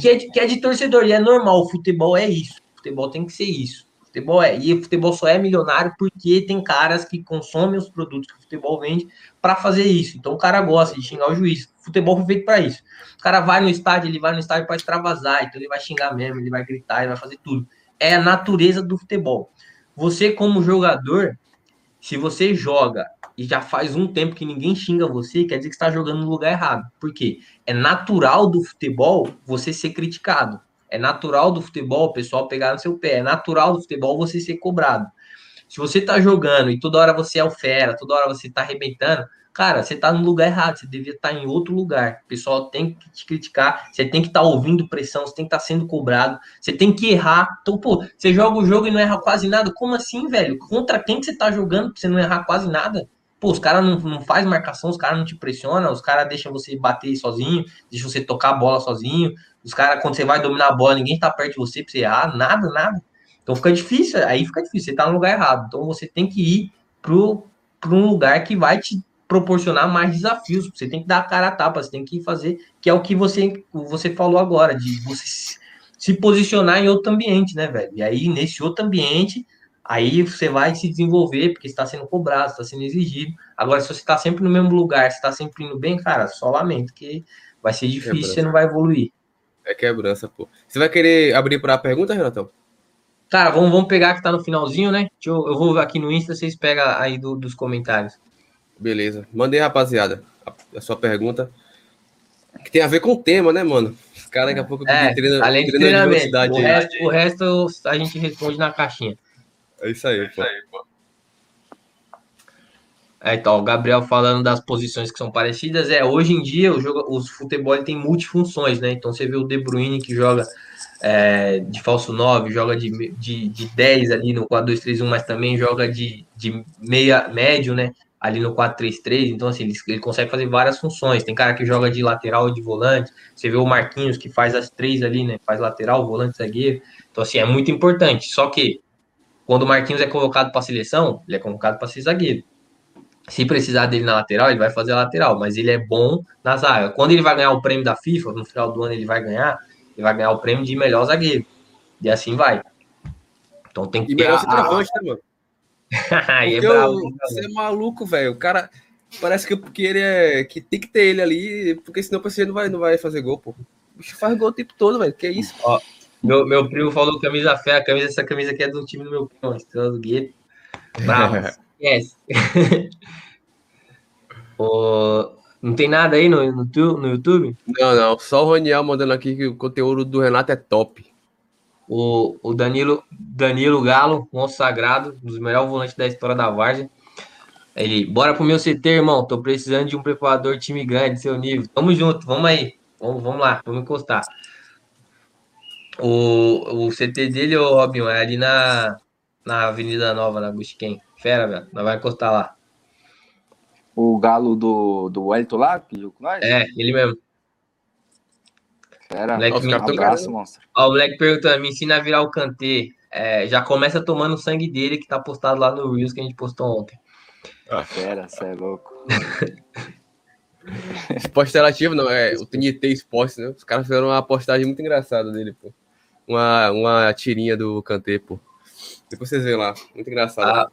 que é, de, que é de torcedor, e é normal, o futebol é isso. O futebol tem que ser isso. Futebol é. E futebol só é milionário porque tem caras que consomem os produtos que o futebol vende para fazer isso. Então o cara gosta de xingar o juiz. O futebol foi feito para isso. O cara vai no estádio, ele vai no estádio para extravasar, então ele vai xingar mesmo, ele vai gritar, ele vai fazer tudo. É a natureza do futebol. Você, como jogador, se você joga e já faz um tempo que ninguém xinga você, quer dizer que está jogando no lugar errado. Por quê? É natural do futebol você ser criticado. É natural do futebol o pessoal pegar no seu pé. É natural do futebol você ser cobrado. Se você está jogando e toda hora você é o fera, toda hora você está arrebentando, Cara, você tá no lugar errado, você devia estar tá em outro lugar. O pessoal tem que te criticar, você tem que estar tá ouvindo pressão, você tem que estar tá sendo cobrado, você tem que errar. Então, pô, você joga o jogo e não erra quase nada. Como assim, velho? Contra quem que você tá jogando pra você não errar quase nada? Pô, os caras não, não faz marcação, os caras não te pressionam, os caras deixam você bater sozinho, deixam você tocar a bola sozinho. Os caras, quando você vai dominar a bola, ninguém tá perto de você pra você errar, nada, nada. Então fica difícil, aí fica difícil, você tá no lugar errado. Então você tem que ir pro, pro um lugar que vai te proporcionar mais desafios. Você tem que dar a cara a tapa, você tem que fazer, que é o que você, você falou agora, de você se posicionar em outro ambiente, né, velho? E aí, nesse outro ambiente, aí você vai se desenvolver, porque está sendo cobrado, está sendo exigido. Agora, se você está sempre no mesmo lugar, se está sempre indo bem, cara, só lamento, que vai ser difícil, quebrança. você não vai evoluir. É quebrança, pô. Você vai querer abrir para a pergunta, Renatão? Cara, vamos, vamos pegar que tá no finalzinho, né? Eu, eu vou aqui no Insta, vocês pegam aí do, dos comentários. Beleza. Mandei, rapaziada, a, a, sua pergunta. Que tem a ver com o tema, né, mano? Os caras daqui a pouco é, treina, além de treinamento. O resto, o resto a gente responde na caixinha. É isso aí, é pô. Aí, pô. É, então, o Gabriel falando das posições que são parecidas, é, hoje em dia o jogo, os futebol tem multifunções, né? Então você vê o De Bruyne que joga é, de falso 9, joga de, de, de 10 ali no 4-2-3-1, mas também joga de, de meia médio, né? ali no 4-3-3, então assim, ele, ele, consegue fazer várias funções. Tem cara que joga de lateral e de volante. Você vê o Marquinhos que faz as três ali, né? Faz lateral, volante, zagueiro. Então assim, é muito importante. Só que quando o Marquinhos é convocado para a seleção, ele é convocado para ser zagueiro. Se precisar dele na lateral, ele vai fazer a lateral, mas ele é bom na zaga. Quando ele vai ganhar o prêmio da FIFA, no final do ano ele vai ganhar, ele vai ganhar o prêmio de melhor zagueiro. E assim vai. Então tem que e ter melhor a... Né, mano? É bravo, você é maluco, velho. O cara parece que, que ele é. que tem que ter ele ali, porque senão você não vai, não vai fazer gol, pô. O bicho faz gol o tempo todo, velho. Que isso? Ó, meu, meu primo falou camisa fé, a camisa, essa camisa aqui é do time do meu primo, Estrela do Gueto. Bravo, esquece. não tem nada aí no, no, no YouTube? Não, não. Só o Roniel mandando aqui que o conteúdo do Renato é top. O, o Danilo, Danilo Galo, monstro sagrado, um dos melhores volantes da história da Várzea. Ele, bora pro meu CT, irmão. Tô precisando de um preparador time grande, seu nível. Tamo junto, vamos aí. Vamos, vamos lá, vamos encostar. O, o CT dele, ô Robinho, é ali na, na Avenida Nova, na Busquem. Fera, velho. Nós vai encostar lá. O galo do, do Wellington lá, que jogou com nós? É, ele mesmo. Era, moleque, me... abraço, monstro. Ó, o moleque perguntando, me ensina a virar o Kantê. É, já começa tomando o sangue dele, que tá postado lá no Reels que a gente postou ontem. Ah, fera, você é louco. Esporte interativo, não, é o TNT Esportes, né? Os caras fizeram uma postagem muito engraçada dele, pô. Uma, uma tirinha do Kantê, pô. Depois vocês veem lá, muito engraçado. Ah,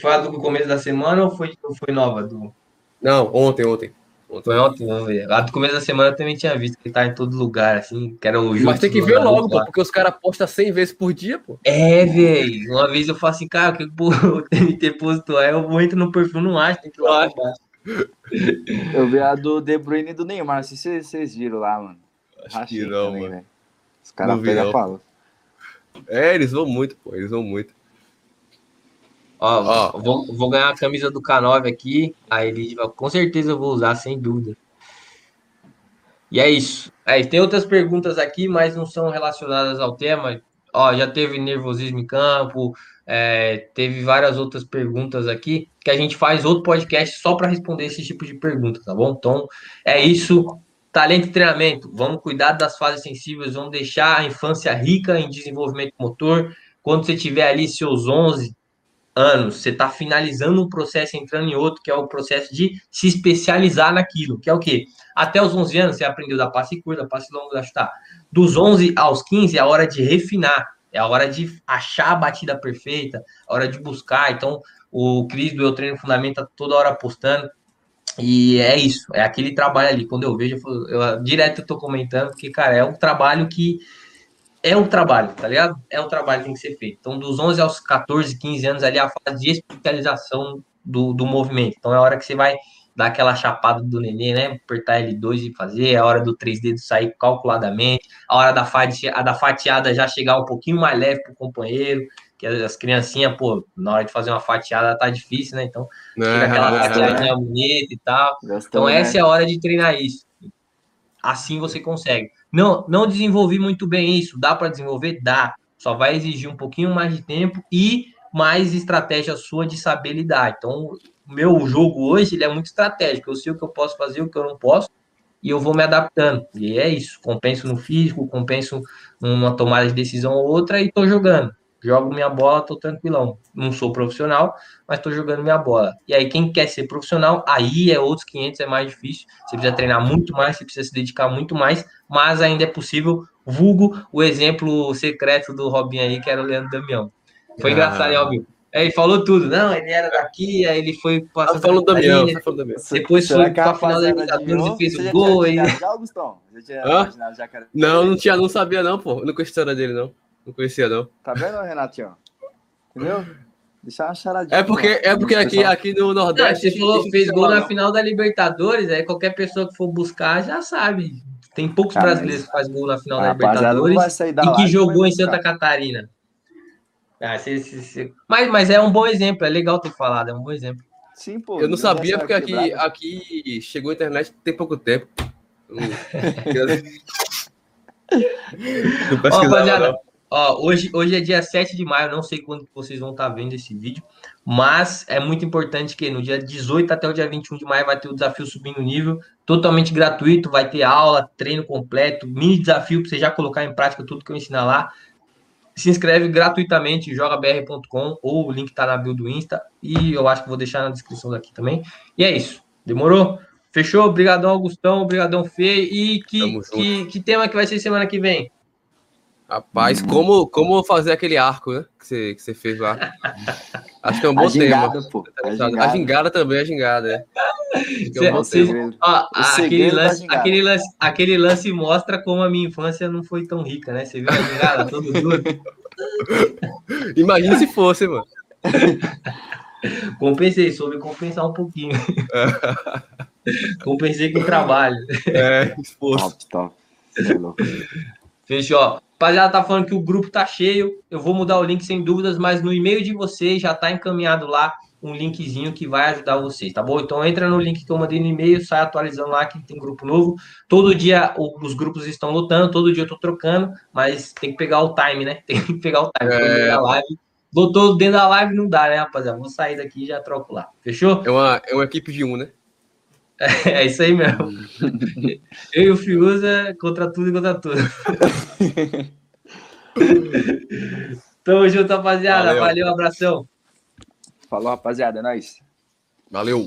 foi a do começo da semana ou foi, ou foi nova? Do... Não, ontem, ontem. Foi ontem, vamos ver. Lá do começo da semana eu também tinha visto que ele tá em todo lugar, assim, que era o Mas tem que ver logo, pô, porque os caras postam 100 vezes por dia, pô. É, velho. Uma vez eu falo assim, cara, o que o TNT postou? Aí eu entro no perfil, não acho, tem que ir lá. Eu vi a do De Bruyne e do Neymar, não sei se vocês viram lá, mano. Acho Rachei que não, também, mano. Véio. Os caras pegam pau. É, eles vão muito, pô, eles vão muito. Ó, ó vou, vou ganhar a camisa do K9 aqui. Aí ele com certeza eu vou usar, sem dúvida. E é isso. É, tem outras perguntas aqui, mas não são relacionadas ao tema. Ó, já teve nervosismo em campo, é, teve várias outras perguntas aqui que a gente faz outro podcast só para responder esse tipo de pergunta, tá bom? Então é isso. Talento e treinamento. Vamos cuidar das fases sensíveis, vamos deixar a infância rica em desenvolvimento motor. Quando você tiver ali seus 11, anos, você está finalizando um processo, entrando em outro, que é o processo de se especializar naquilo, que é o quê? Até os 11 anos você aprendeu da passe curta, passe longa, da chutar. Dos 11 aos 15 é a hora de refinar, é a hora de achar a batida perfeita, a hora de buscar. Então, o Cris do Eu Treino Fundamento tá toda hora postando. E é isso, é aquele trabalho ali. Quando eu vejo, eu, eu direto eu tô comentando, porque, cara, é um trabalho que é um trabalho, tá ligado? É um trabalho que tem que ser feito. Então, dos 11 aos 14, 15 anos ali, é a fase de especialização do, do movimento. Então, é a hora que você vai dar aquela chapada do nenê, né? Apertar L2 e fazer, é a hora do 3 dedos sair calculadamente, a hora da, fatia, a da fatiada já chegar um pouquinho mais leve pro companheiro, que as criancinhas, pô, na hora de fazer uma fatiada tá difícil, né? Então, tira aquela é, fatiadinha é. bonita e tal. Gostou, então, essa né? é a hora de treinar isso. Assim você consegue. Não, não desenvolvi muito bem isso. Dá para desenvolver? Dá. Só vai exigir um pouquinho mais de tempo e mais estratégia sua de saber lidar. Então, meu jogo hoje ele é muito estratégico. Eu sei o que eu posso fazer, o que eu não posso, e eu vou me adaptando. E é isso. Compenso no físico, compenso numa tomada de decisão ou outra e estou jogando jogo minha bola, tô tranquilão. Não sou profissional, mas tô jogando minha bola. E aí, quem quer ser profissional, aí é outros 500, é mais difícil. Você precisa treinar muito mais, você precisa se dedicar muito mais, mas ainda é possível. Vulgo o exemplo secreto do Robinho aí, que era o Leandro Damião. Foi ah. engraçado, hein, Robinho? É, ele falou tudo. Não, ele era daqui, aí ele foi passando. Ah, falou Damião, né? falou Damião. Depois foi pra final da Libertadores e fez o gol. aí. Já, Augustão? Já tinha já Não, não tinha, não sabia não, pô. Não conhecia a história dele, não. Não conhecia, não. Tá vendo, Renatinho? Entendeu? Deixa uma charadinha. É porque, é porque aqui, aqui no Nordeste. Não, você falou, fez gol na final da Libertadores, aí qualquer pessoa que for buscar já sabe. Tem poucos Cara, brasileiros que fazem gol na final da Libertadores e que jogou em Santa Catarina. Ah, se, se, se... Mas, mas é um bom exemplo, é legal ter falado, é um bom exemplo. Sim, pô. Eu não sabia porque aqui, aqui chegou a internet tem pouco tempo. não rapaziada, Ó, hoje, hoje é dia 7 de maio, não sei quando vocês vão estar tá vendo esse vídeo, mas é muito importante que no dia 18 até o dia 21 de maio vai ter o desafio subindo nível, totalmente gratuito, vai ter aula, treino completo, mini desafio para você já colocar em prática tudo que eu ensinar lá. Se inscreve gratuitamente, jogabr.com ou o link tá na bio do Insta e eu acho que vou deixar na descrição daqui também. E é isso. Demorou? Fechou? Obrigadão, Augustão. Obrigadão, Fê. E que, que, que tema que vai ser semana que vem? Rapaz, como, como fazer aquele arco, né? Que você, que você fez lá. Acho que é um bom a gingada, tema. Pô, a, gingada. a gingada também, a gingada, é. é um cê, cê, ó, aquele, lance, aquele, lance, aquele lance mostra como a minha infância não foi tão rica, né? Você viu a gingada todo duro. Imagina se fosse, mano. Compensei, soube compensar um pouquinho. Compensei com o trabalho. É, esforço. Top, top. Fechou. Rapaziada, tá falando que o grupo tá cheio. Eu vou mudar o link sem dúvidas, mas no e-mail de vocês já tá encaminhado lá um linkzinho que vai ajudar vocês, tá bom? Então entra no link que eu mandei no e-mail, sai atualizando lá que tem grupo novo. Todo dia os grupos estão lutando, todo dia eu tô trocando, mas tem que pegar o time, né? Tem que pegar o time. É... live. Botou dentro da live, não dá, né, rapaziada? Vou sair daqui e já troco lá. Fechou? É uma, é uma equipe de um, né? É, isso aí mesmo. Eu e o Fiuza contra tudo e contra tudo. Tamo junto, rapaziada. Valeu, Valeu abração. Falou, rapaziada. É nóis. Valeu.